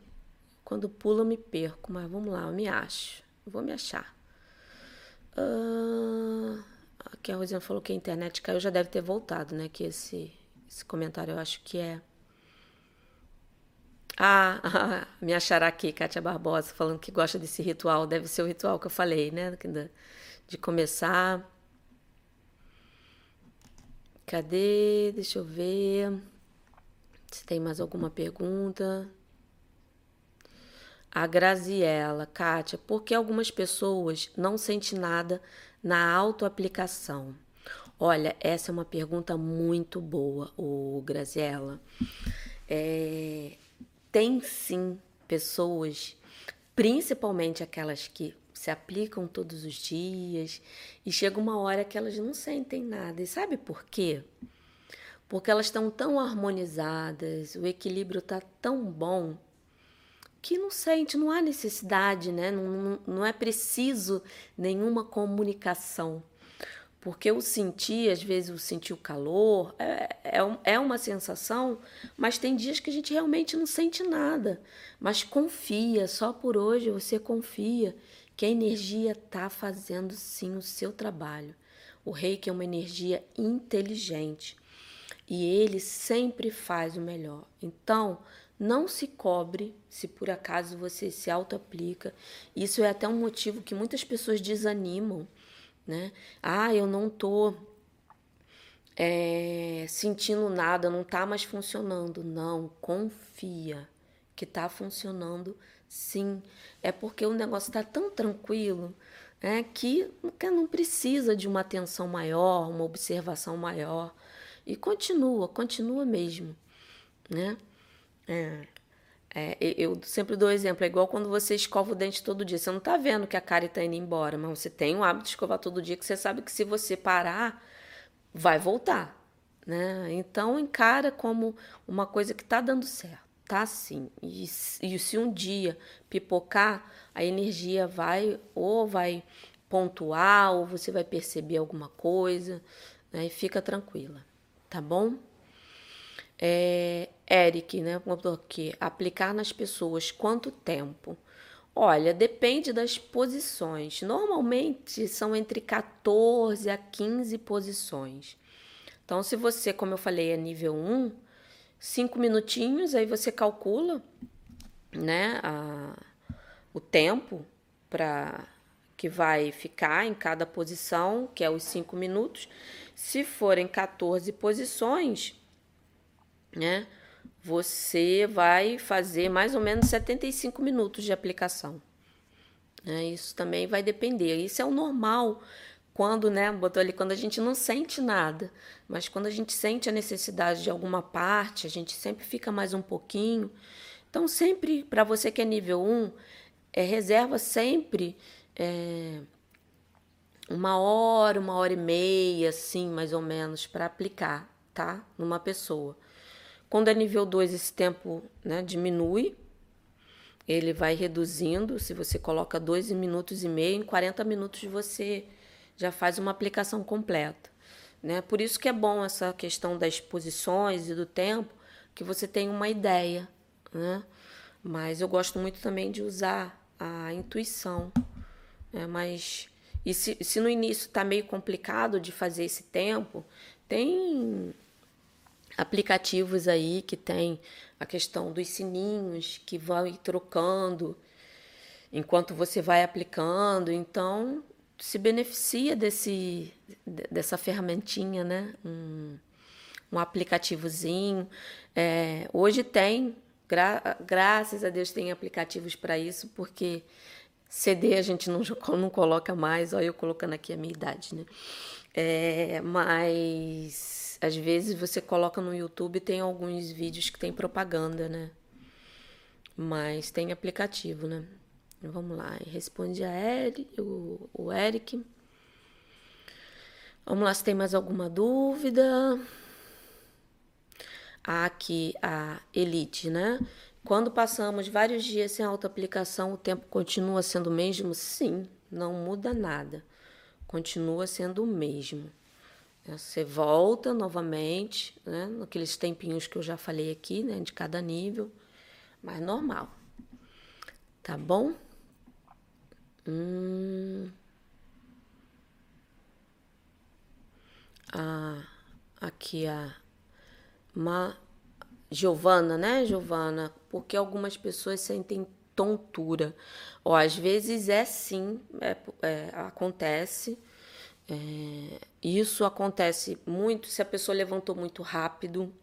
quando pulo, eu me perco, mas vamos lá, eu me acho. Eu vou me achar. Uh, aqui a Rosina falou que a internet caiu, já deve ter voltado, né? Que esse, esse comentário eu acho que é. Ah, me achará aqui, Kátia Barbosa, falando que gosta desse ritual. Deve ser o ritual que eu falei, né? De começar. Cadê? Deixa eu ver. Se tem mais alguma pergunta. A Graziella, Kátia, por que algumas pessoas não sentem nada na autoaplicação? Olha, essa é uma pergunta muito boa, o Graziella. É, tem sim pessoas, principalmente aquelas que se aplicam todos os dias, e chega uma hora que elas não sentem nada. E sabe por quê? Porque elas estão tão harmonizadas, o equilíbrio está tão bom que não sente, não há necessidade, né? não, não, não é preciso nenhuma comunicação. Porque o sentir, às vezes, o sentir o calor é, é, é uma sensação, mas tem dias que a gente realmente não sente nada. Mas confia, só por hoje você confia que a energia está fazendo sim o seu trabalho. O reiki é uma energia inteligente e ele sempre faz o melhor. Então, não se cobre se por acaso você se auto-aplica. Isso é até um motivo que muitas pessoas desanimam, né? Ah, eu não tô é, sentindo nada, não tá mais funcionando. Não, confia que tá funcionando sim. É porque o negócio tá tão tranquilo né, que não precisa de uma atenção maior, uma observação maior. E continua, continua mesmo, né? É. É, eu sempre dou exemplo, é igual quando você escova o dente todo dia. Você não está vendo que a cara está indo embora, mas você tem o hábito de escovar todo dia que você sabe que se você parar, vai voltar. Né? Então encara como uma coisa que está dando certo, tá sim. E, e se um dia pipocar, a energia vai ou vai pontuar, ou você vai perceber alguma coisa, né? E fica tranquila, tá bom? É, Eric, né? Botou aqui, aplicar nas pessoas quanto tempo? Olha, depende das posições. Normalmente são entre 14 a 15 posições. Então, se você, como eu falei, é nível 1, 5 minutinhos, aí você calcula né, a, o tempo para que vai ficar em cada posição, que é os 5 minutos. Se forem 14 posições, né, você vai fazer mais ou menos 75 minutos de aplicação. É, isso também vai depender. Isso é o normal quando, né, botou ali, quando a gente não sente nada, mas quando a gente sente a necessidade de alguma parte, a gente sempre fica mais um pouquinho. Então, sempre, para você que é nível 1, é, reserva sempre é, uma hora, uma hora e meia, assim, mais ou menos, para aplicar, tá? Numa pessoa. Quando é nível 2, esse tempo né, diminui, ele vai reduzindo. Se você coloca 2 minutos e meio, em 40 minutos você já faz uma aplicação completa. Né? Por isso que é bom essa questão das posições e do tempo, que você tem uma ideia. Né? Mas eu gosto muito também de usar a intuição. Né? Mas e se, se no início está meio complicado de fazer esse tempo, tem aplicativos aí que tem a questão dos sininhos que vão trocando enquanto você vai aplicando. Então, se beneficia desse, dessa ferramentinha, né? Um, um aplicativozinho. É, hoje tem, gra graças a Deus, tem aplicativos para isso, porque CD a gente não, não coloca mais, olha eu colocando aqui a minha idade, né? É, mas às vezes você coloca no YouTube tem alguns vídeos que tem propaganda, né? Mas tem aplicativo, né? Vamos lá, responde a Eric, o, o Eric. Vamos lá, se tem mais alguma dúvida. Aqui a Elite, né? Quando passamos vários dias sem auto-aplicação, o tempo continua sendo o mesmo? Sim, não muda nada. Continua sendo o mesmo. É, você volta novamente, né, naqueles tempinhos que eu já falei aqui, né, de cada nível, mas normal. Tá bom? Hum. Ah, aqui a uma Giovana, né, Giovana? Porque algumas pessoas sentem tontura. Ou às vezes é sim, é, é acontece é, isso acontece muito se a pessoa levantou muito rápido,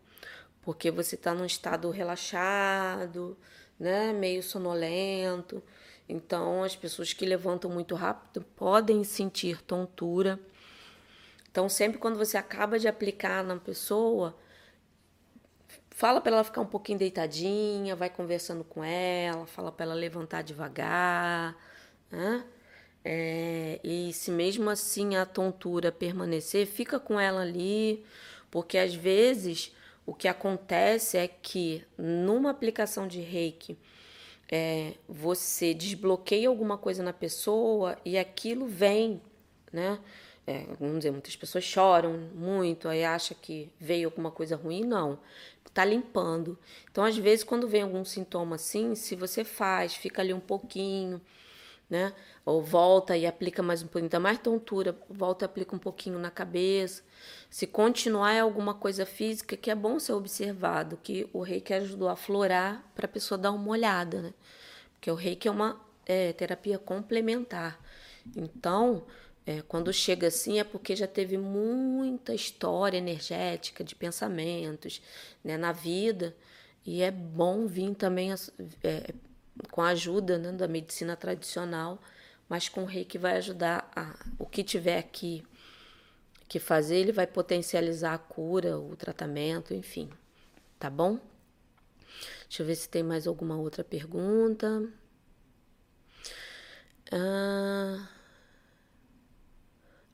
porque você está num estado relaxado, né, meio sonolento. Então, as pessoas que levantam muito rápido podem sentir tontura. Então, sempre quando você acaba de aplicar na pessoa, fala para ela ficar um pouquinho deitadinha, vai conversando com ela, fala para ela levantar devagar, né? É, e se mesmo assim a tontura permanecer, fica com ela ali, porque às vezes o que acontece é que numa aplicação de reiki, é, você desbloqueia alguma coisa na pessoa e aquilo vem, né? É, vamos dizer, muitas pessoas choram muito, aí acha que veio alguma coisa ruim, não. Tá limpando. Então, às vezes, quando vem algum sintoma assim, se você faz, fica ali um pouquinho, né? Ou volta e aplica mais um pouquinho, dá mais tontura, volta e aplica um pouquinho na cabeça. Se continuar é alguma coisa física, que é bom ser observado, que o reiki ajudou a florar para a pessoa dar uma olhada, né? Porque o reiki é uma é, terapia complementar. Então, é, quando chega assim é porque já teve muita história energética de pensamentos né, na vida e é bom vir também é, com a ajuda né, da medicina tradicional, mas com o reiki vai ajudar a, o que tiver que, que fazer, ele vai potencializar a cura, o tratamento, enfim. Tá bom? Deixa eu ver se tem mais alguma outra pergunta. Ah,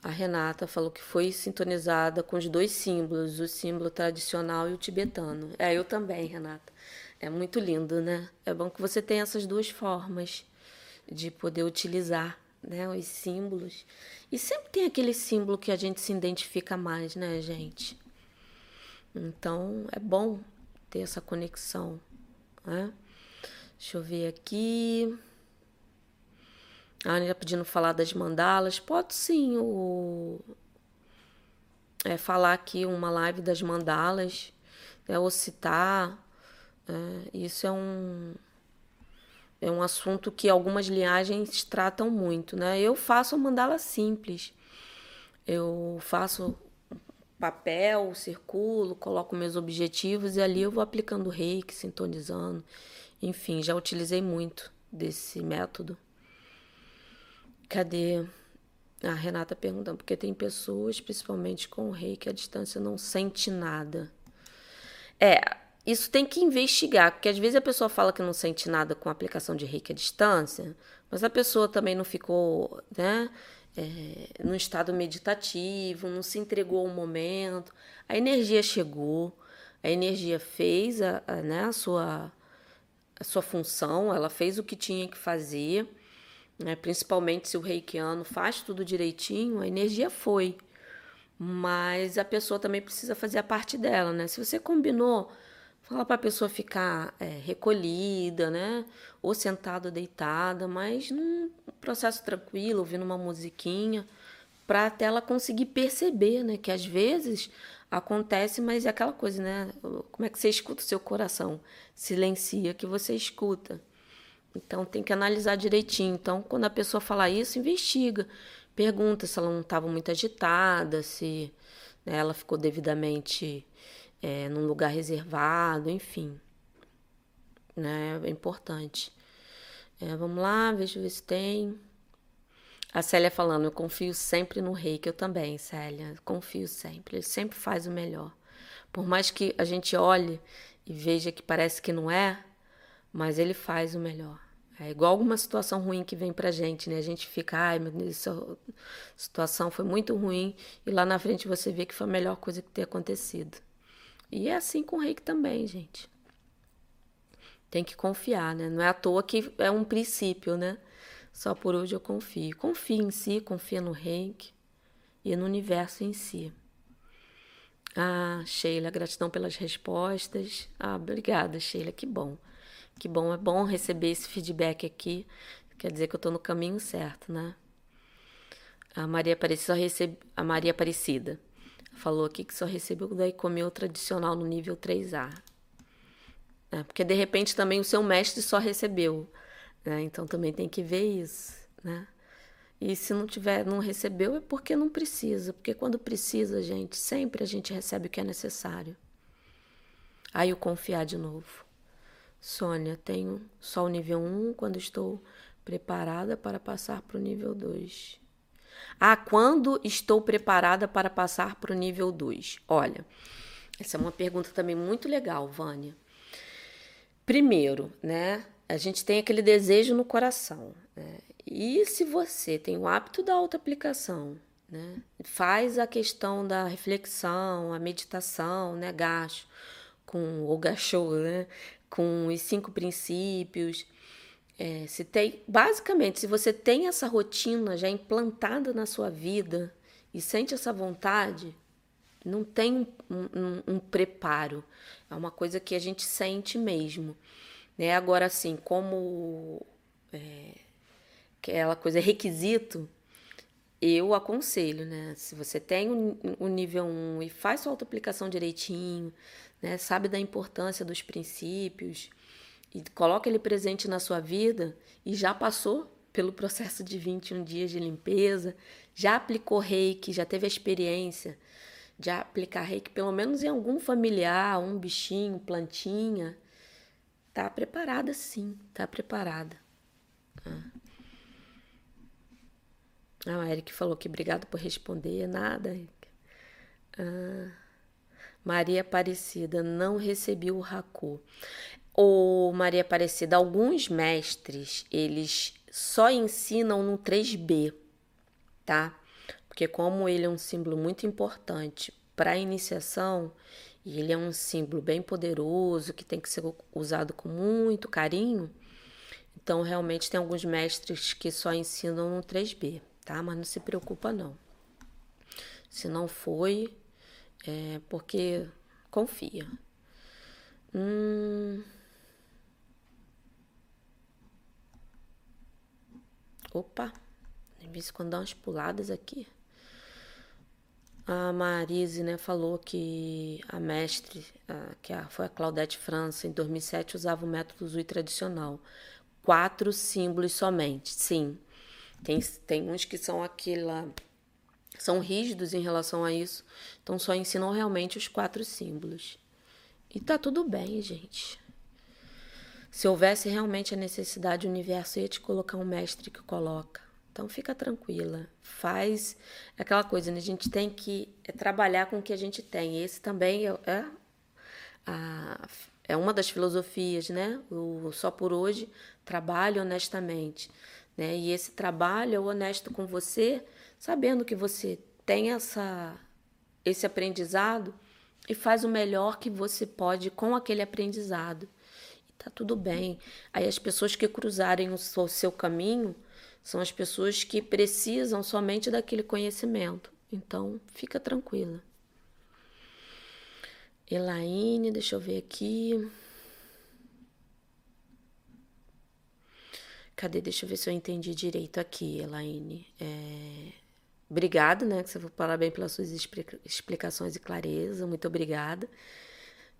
a Renata falou que foi sintonizada com os dois símbolos, o símbolo tradicional e o tibetano. É, eu também, Renata. É muito lindo, né? É bom que você tenha essas duas formas de poder utilizar né, os símbolos. E sempre tem aquele símbolo que a gente se identifica mais, né, gente? Então é bom ter essa conexão. Né? Deixa eu ver aqui. A Ania pedindo falar das mandalas. Pode sim o... É, falar aqui uma live das mandalas, né, ou citar. É, isso é um, é um assunto que algumas linhagens tratam muito. Né? Eu faço mandala simples. Eu faço papel, circulo, coloco meus objetivos e ali eu vou aplicando reiki, sintonizando. Enfim, já utilizei muito desse método. Cadê? A Renata perguntando, porque tem pessoas, principalmente com o reiki, a distância não sente nada. É, isso tem que investigar, porque às vezes a pessoa fala que não sente nada com a aplicação de reiki à distância, mas a pessoa também não ficou, né? é, num estado meditativo, não se entregou ao momento. A energia chegou, a energia fez a, a, né, a, sua, a sua função, ela fez o que tinha que fazer, né, principalmente se o reikiano faz tudo direitinho, a energia foi. Mas a pessoa também precisa fazer a parte dela, né? Se você combinou Fala para a pessoa ficar é, recolhida, né? Ou sentada, deitada, mas num processo tranquilo, ouvindo uma musiquinha, para até ela conseguir perceber, né? Que às vezes acontece, mas é aquela coisa, né? Como é que você escuta o seu coração? Silencia que você escuta. Então tem que analisar direitinho. Então, quando a pessoa falar isso, investiga. Pergunta se ela não estava muito agitada, se né, ela ficou devidamente é, num lugar reservado, enfim. Né? É importante. É, vamos lá, eu ver se tem. A Célia falando, eu confio sempre no rei, que eu também, Célia, confio sempre. Ele sempre faz o melhor. Por mais que a gente olhe e veja que parece que não é, mas ele faz o melhor. É igual alguma situação ruim que vem pra gente, né? A gente fica, ai meu Deus, essa situação foi muito ruim, e lá na frente você vê que foi a melhor coisa que ter acontecido. E é assim com o reiki também, gente. Tem que confiar, né? Não é à toa que é um princípio, né? Só por hoje eu confio. Confia em si, confia no reiki e no universo em si. Ah, Sheila, gratidão pelas respostas. Ah, obrigada, Sheila, que bom. Que bom, é bom receber esse feedback aqui. Quer dizer que eu estou no caminho certo, né? A Maria Aparecida, recebe... a Maria Aparecida falou aqui que só recebeu daí comeu tradicional no nível 3A. É, porque de repente também o seu mestre só recebeu. Né? Então também tem que ver isso. Né? E se não tiver, não recebeu, é porque não precisa. Porque quando precisa, gente, sempre a gente recebe o que é necessário. Aí o confiar de novo. Sônia, tenho só o nível 1 quando estou preparada para passar para o nível 2. Ah, quando estou preparada para passar para o nível 2? Olha, essa é uma pergunta também muito legal, Vânia. Primeiro, né? A gente tem aquele desejo no coração. Né? E se você tem o hábito da autoaplicação, né? Faz a questão da reflexão, a meditação, né? Gacho, com o gachô, né? Com os cinco princípios é, se tem, basicamente, se você tem essa rotina já implantada na sua vida e sente essa vontade, não tem um, um, um preparo. É uma coisa que a gente sente mesmo. Né? Agora, assim, como é, aquela coisa é requisito, eu aconselho, né? Se você tem o, o nível 1 e faz sua auto-aplicação direitinho, né? sabe da importância dos princípios, e coloca ele presente na sua vida e já passou pelo processo de 21 dias de limpeza, já aplicou reiki, já teve a experiência de aplicar reiki pelo menos em algum familiar, um bichinho, plantinha, tá preparada sim, tá preparada. Ah. Ah, a Eric falou que obrigado por responder. Nada, Eric. Ah, Maria Aparecida, não recebi o Raku. Ou Maria Aparecida, alguns mestres, eles só ensinam no 3B, tá? Porque como ele é um símbolo muito importante para a iniciação, e ele é um símbolo bem poderoso que tem que ser usado com muito carinho, então realmente tem alguns mestres que só ensinam no 3B, tá? Mas não se preocupa não. Se não foi, é porque confia. Hum... Opa, de vez em quando dá umas puladas aqui. A Marise, né, falou que a mestre, a, que a, foi a Claudete França, em 2007, usava o método Zui tradicional. Quatro símbolos somente, sim. Tem, tem uns que são aquela. são rígidos em relação a isso, então só ensinam realmente os quatro símbolos. E tá tudo bem, gente. Se houvesse realmente a necessidade, o universo ia te colocar um mestre que coloca. Então fica tranquila, faz aquela coisa, né? A gente tem que é, trabalhar com o que a gente tem. Esse também é, é, a, é uma das filosofias, né? O só por hoje, trabalhe honestamente, né? E esse trabalho é honesto com você, sabendo que você tem essa esse aprendizado e faz o melhor que você pode com aquele aprendizado. Tá tudo bem. Aí as pessoas que cruzarem o seu caminho são as pessoas que precisam somente daquele conhecimento. Então, fica tranquila. Elaine, deixa eu ver aqui. Cadê? Deixa eu ver se eu entendi direito aqui, Elaine. É... Obrigada, né? Que você parabéns pelas suas explicações e clareza. Muito obrigada.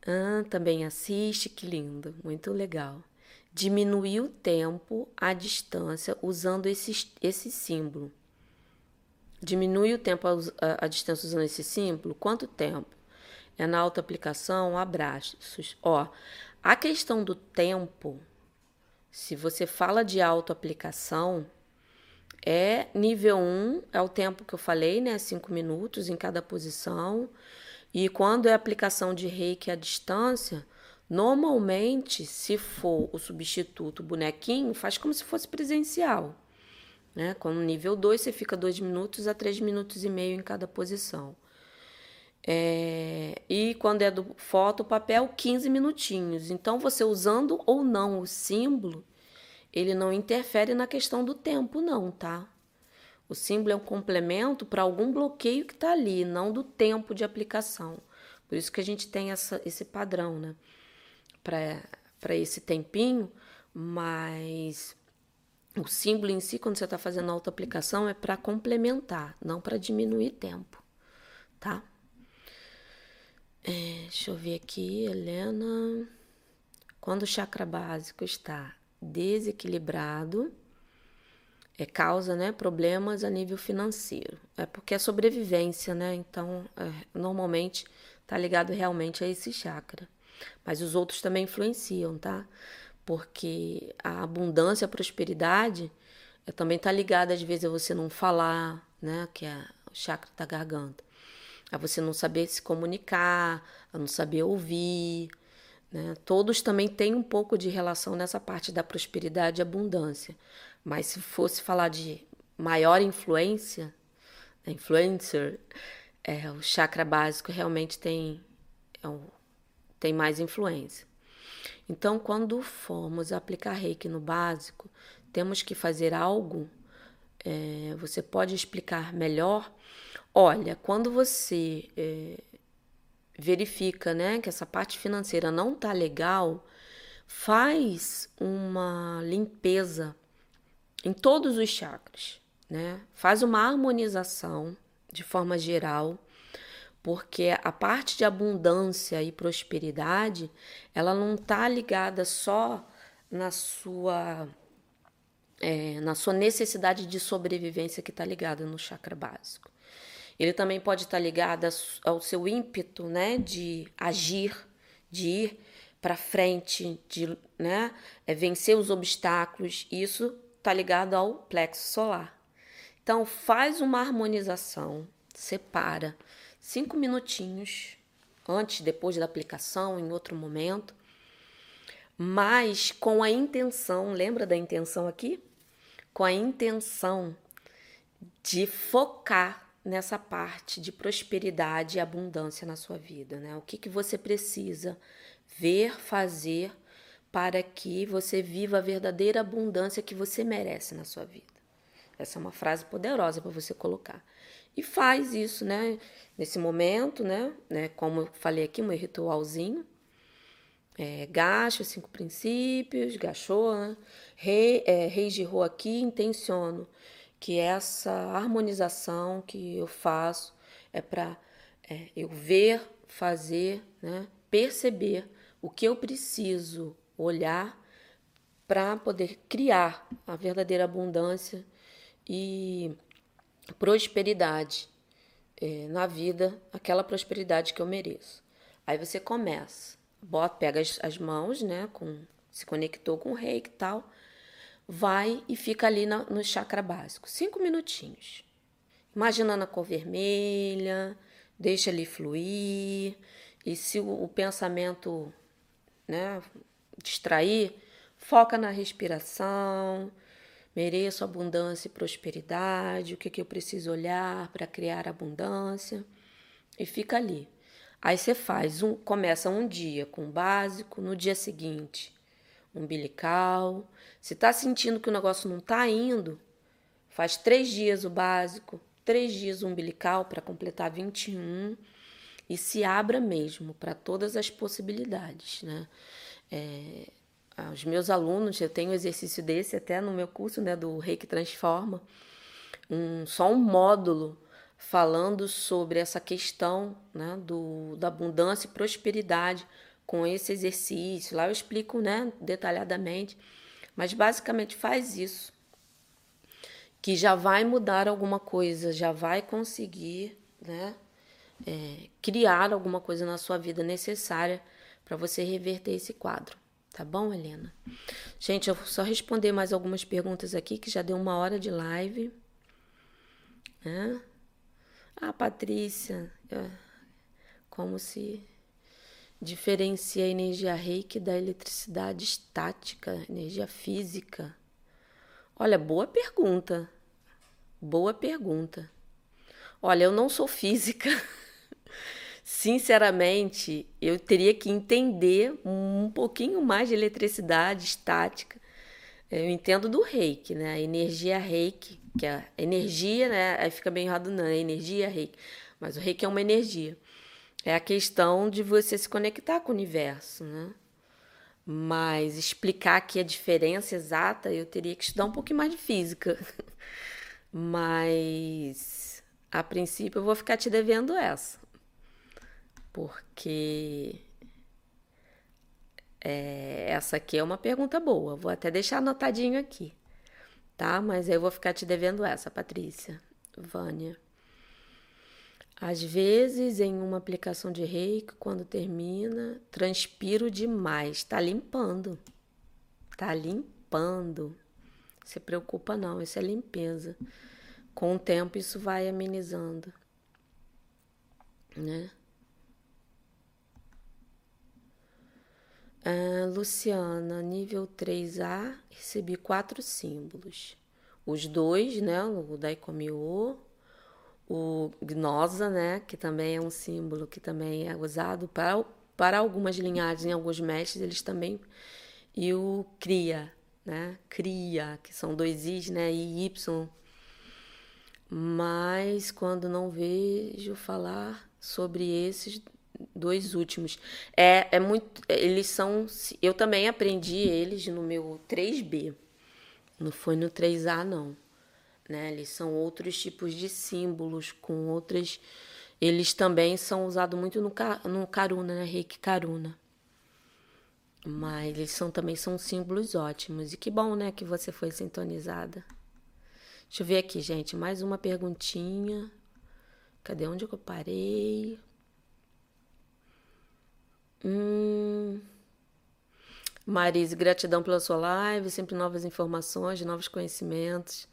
Ah, também assiste, que lindo, muito legal diminuir o tempo, a distância, usando esse, esse símbolo. Diminui o tempo a, a, distância usando esse símbolo? Quanto tempo? É na autoaplicação, abraços. Ó, a questão do tempo, se você fala de autoaplicação, é nível 1, é o tempo que eu falei, né? 5 minutos em cada posição. E quando é aplicação de reiki à distância, Normalmente, se for o substituto bonequinho, faz como se fosse presencial. Né? Quando nível 2, você fica 2 minutos a 3 minutos e meio em cada posição. É, e quando é do foto, papel, 15 minutinhos. Então, você usando ou não o símbolo, ele não interfere na questão do tempo, não, tá? O símbolo é um complemento para algum bloqueio que está ali, não do tempo de aplicação. Por isso que a gente tem essa, esse padrão, né? para esse tempinho, mas o símbolo em si, quando você está fazendo auto-aplicação, é para complementar, não para diminuir tempo, tá? É, deixa eu ver aqui, Helena. Quando o chakra básico está desequilibrado, é causa né, problemas a nível financeiro. É porque é sobrevivência, né? Então, é, normalmente está ligado realmente a esse chakra. Mas os outros também influenciam, tá? Porque a abundância, a prosperidade é, também tá ligada às vezes a você não falar, né? Que é o chakra da garganta. A você não saber se comunicar, a não saber ouvir, né? Todos também têm um pouco de relação nessa parte da prosperidade e abundância. Mas se fosse falar de maior influência, né? influencer, é, o chakra básico realmente tem é um, tem mais influência. Então, quando formos aplicar reiki no básico, temos que fazer algo. É, você pode explicar melhor? Olha, quando você é, verifica né, que essa parte financeira não está legal, faz uma limpeza em todos os chakras, né? Faz uma harmonização de forma geral porque a parte de abundância e prosperidade, ela não está ligada só na sua é, na sua necessidade de sobrevivência que está ligada no chakra básico. Ele também pode estar tá ligado ao seu ímpeto, né, de agir, de ir para frente, de né, é, vencer os obstáculos. Isso está ligado ao plexo solar. Então faz uma harmonização, separa cinco minutinhos antes, depois da aplicação, em outro momento, mas com a intenção, lembra da intenção aqui? Com a intenção de focar nessa parte de prosperidade e abundância na sua vida, né? O que, que você precisa ver, fazer para que você viva a verdadeira abundância que você merece na sua vida. Essa é uma frase poderosa para você colocar e faz isso, né? Nesse momento, né? né como eu falei aqui, um ritualzinho. é, Gacho, cinco princípios, Gachou, né? Rei, é, Rô aqui, intenciono que essa harmonização que eu faço é para é, eu ver, fazer, né? perceber o que eu preciso olhar para poder criar a verdadeira abundância e prosperidade é, na vida, aquela prosperidade que eu mereço. Aí você começa bota, pega as, as mãos, né? Com, se conectou com o reiki e tal, vai e fica ali na, no chakra básico. Cinco minutinhos. Imaginando a cor vermelha, deixa ele fluir. E se o, o pensamento né, distrair, foca na respiração. Mereço abundância e prosperidade. O que, que eu preciso olhar para criar abundância? E fica ali. Aí você faz um, começa um dia com básico, no dia seguinte umbilical. Se está sentindo que o negócio não está indo, faz três dias o básico, três dias o umbilical para completar 21 e se abra mesmo para todas as possibilidades, né? É, os meus alunos, eu tenho um exercício desse até no meu curso, né, do Reiki Transforma, um, só um módulo falando sobre essa questão né, do, da abundância e prosperidade com esse exercício. Lá eu explico né, detalhadamente, mas basicamente faz isso, que já vai mudar alguma coisa, já vai conseguir né, é, criar alguma coisa na sua vida necessária para você reverter esse quadro. Tá bom, Helena? Gente, eu vou só responder mais algumas perguntas aqui, que já deu uma hora de live. Né? Ah, Patrícia, como se diferencia a energia reiki da eletricidade estática, energia física? Olha, boa pergunta. Boa pergunta. Olha, eu não sou física. Sinceramente, eu teria que entender um pouquinho mais de eletricidade estática. Eu entendo do reiki, né? Energia reiki que é energia, né? Aí fica bem errado, não, é energia, reiki. Mas o reiki é uma energia. É a questão de você se conectar com o universo, né? Mas explicar aqui a diferença exata, eu teria que estudar um pouquinho mais de física. Mas a princípio eu vou ficar te devendo essa. Porque é, essa aqui é uma pergunta boa. Vou até deixar anotadinho aqui tá? Mas eu vou ficar te devendo essa, Patrícia. Vânia. Às vezes, em uma aplicação de reiki, quando termina, transpiro demais. Tá limpando. Tá limpando. Se preocupa não, isso é limpeza. Com o tempo isso vai amenizando. Né? Ah, Luciana, nível 3A, recebi quatro símbolos. Os dois, né? O Daikomiô, o Gnosa, né? Que também é um símbolo que também é usado para, para algumas linhagens, em alguns mestres, eles também. E o Cria, né? Cria, que são dois Is, né? E Y. Mas quando não vejo falar sobre esses dois últimos. É, é muito. Eles são. Eu também aprendi eles no meu 3B. Não foi no 3A, não. Né? Eles são outros tipos de símbolos, com outras. Eles também são usados muito no, no Karuna, né? Reiki Karuna. Mas eles são também são símbolos ótimos. E que bom, né, que você foi sintonizada. Deixa eu ver aqui, gente. Mais uma perguntinha. Cadê onde eu parei? Hum. Marise, gratidão pela sua live, sempre novas informações, novos conhecimentos.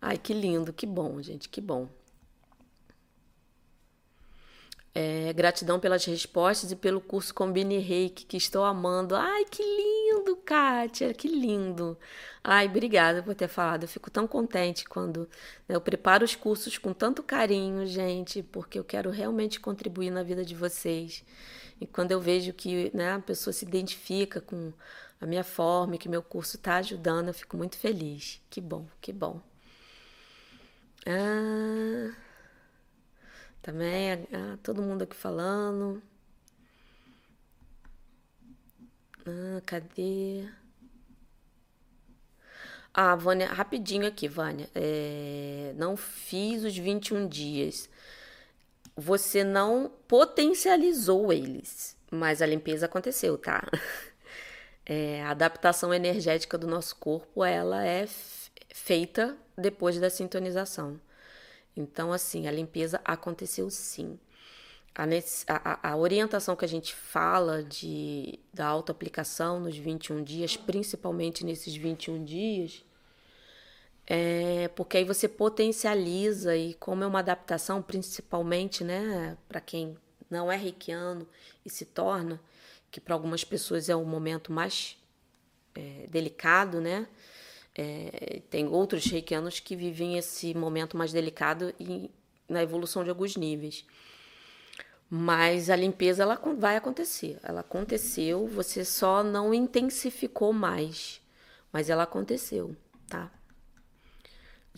Ai, que lindo, que bom, gente, que bom. É, gratidão pelas respostas e pelo curso Combine Reiki, que estou amando. Ai, que lindo, Kátia, que lindo. Ai, obrigada por ter falado. Eu fico tão contente quando né, eu preparo os cursos com tanto carinho, gente, porque eu quero realmente contribuir na vida de vocês. E quando eu vejo que né, a pessoa se identifica com a minha forma que meu curso está ajudando, eu fico muito feliz. Que bom, que bom. Ah, também ah, todo mundo aqui falando. Ah, cadê? Ah, Vânia, rapidinho aqui, Vânia. É, não fiz os 21 dias. Você não potencializou eles, mas a limpeza aconteceu, tá? É, a adaptação energética do nosso corpo, ela é feita depois da sintonização. Então, assim, a limpeza aconteceu sim. A, a, a, orientação que a gente fala de, da autoaplicação nos 21 dias, principalmente nesses 21 dias, é porque aí você potencializa e como é uma adaptação, principalmente, né, para quem não é reikiano e se torna, que para algumas pessoas é o momento mais é, delicado, né? É, tem outros reikianos que vivem esse momento mais delicado e, na evolução de alguns níveis. Mas a limpeza ela vai acontecer. Ela aconteceu, você só não intensificou mais. Mas ela aconteceu, tá?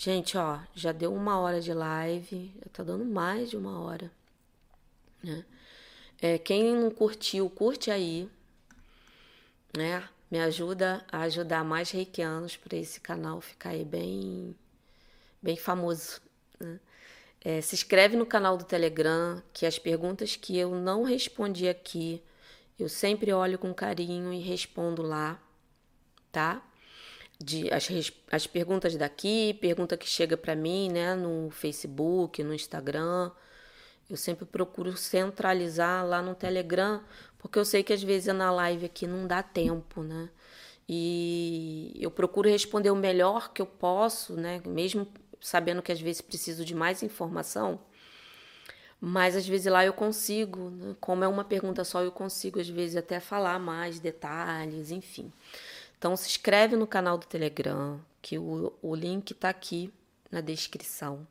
Gente, ó, já deu uma hora de live, já tá dando mais de uma hora. Né? É, quem não curtiu, curte aí, né? Me ajuda a ajudar mais reikianos para esse canal ficar aí bem, bem famoso. Né? É, se inscreve no canal do Telegram, que as perguntas que eu não respondi aqui, eu sempre olho com carinho e respondo lá, tá? De, as, as perguntas daqui, pergunta que chega para mim, né, no Facebook, no Instagram, eu sempre procuro centralizar lá no Telegram, porque eu sei que às vezes na live aqui não dá tempo, né? E eu procuro responder o melhor que eu posso, né? Mesmo sabendo que às vezes preciso de mais informação. Mas às vezes lá eu consigo, né? como é uma pergunta só, eu consigo às vezes até falar mais detalhes, enfim. Então se inscreve no canal do Telegram, que o, o link está aqui na descrição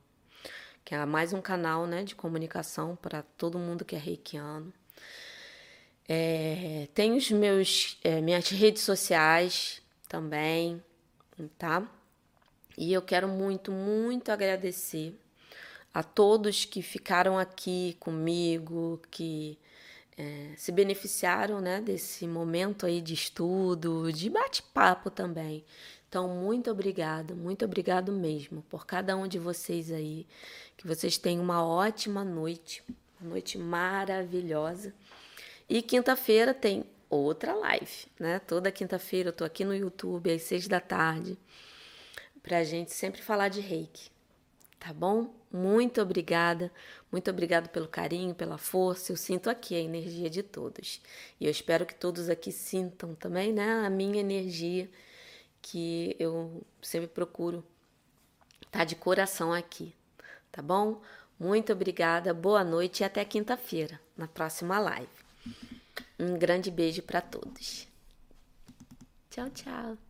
que é mais um canal né, de comunicação para todo mundo que é reikiano. É, tem os meus é, minhas redes sociais também, tá? E eu quero muito, muito agradecer a todos que ficaram aqui comigo, que é, se beneficiaram né, desse momento aí de estudo, de bate-papo também. Então, muito obrigado, muito obrigado mesmo por cada um de vocês aí. Que vocês tenham uma ótima noite, uma noite maravilhosa. E quinta-feira tem outra live, né? Toda quinta-feira eu tô aqui no YouTube às seis da tarde pra gente sempre falar de reiki, tá bom? Muito obrigada, muito obrigado pelo carinho, pela força. Eu sinto aqui a energia de todos. E eu espero que todos aqui sintam também, né? A minha energia que eu sempre procuro tá de coração aqui, tá bom? Muito obrigada, boa noite e até quinta-feira, na próxima live. Um grande beijo para todos. Tchau, tchau.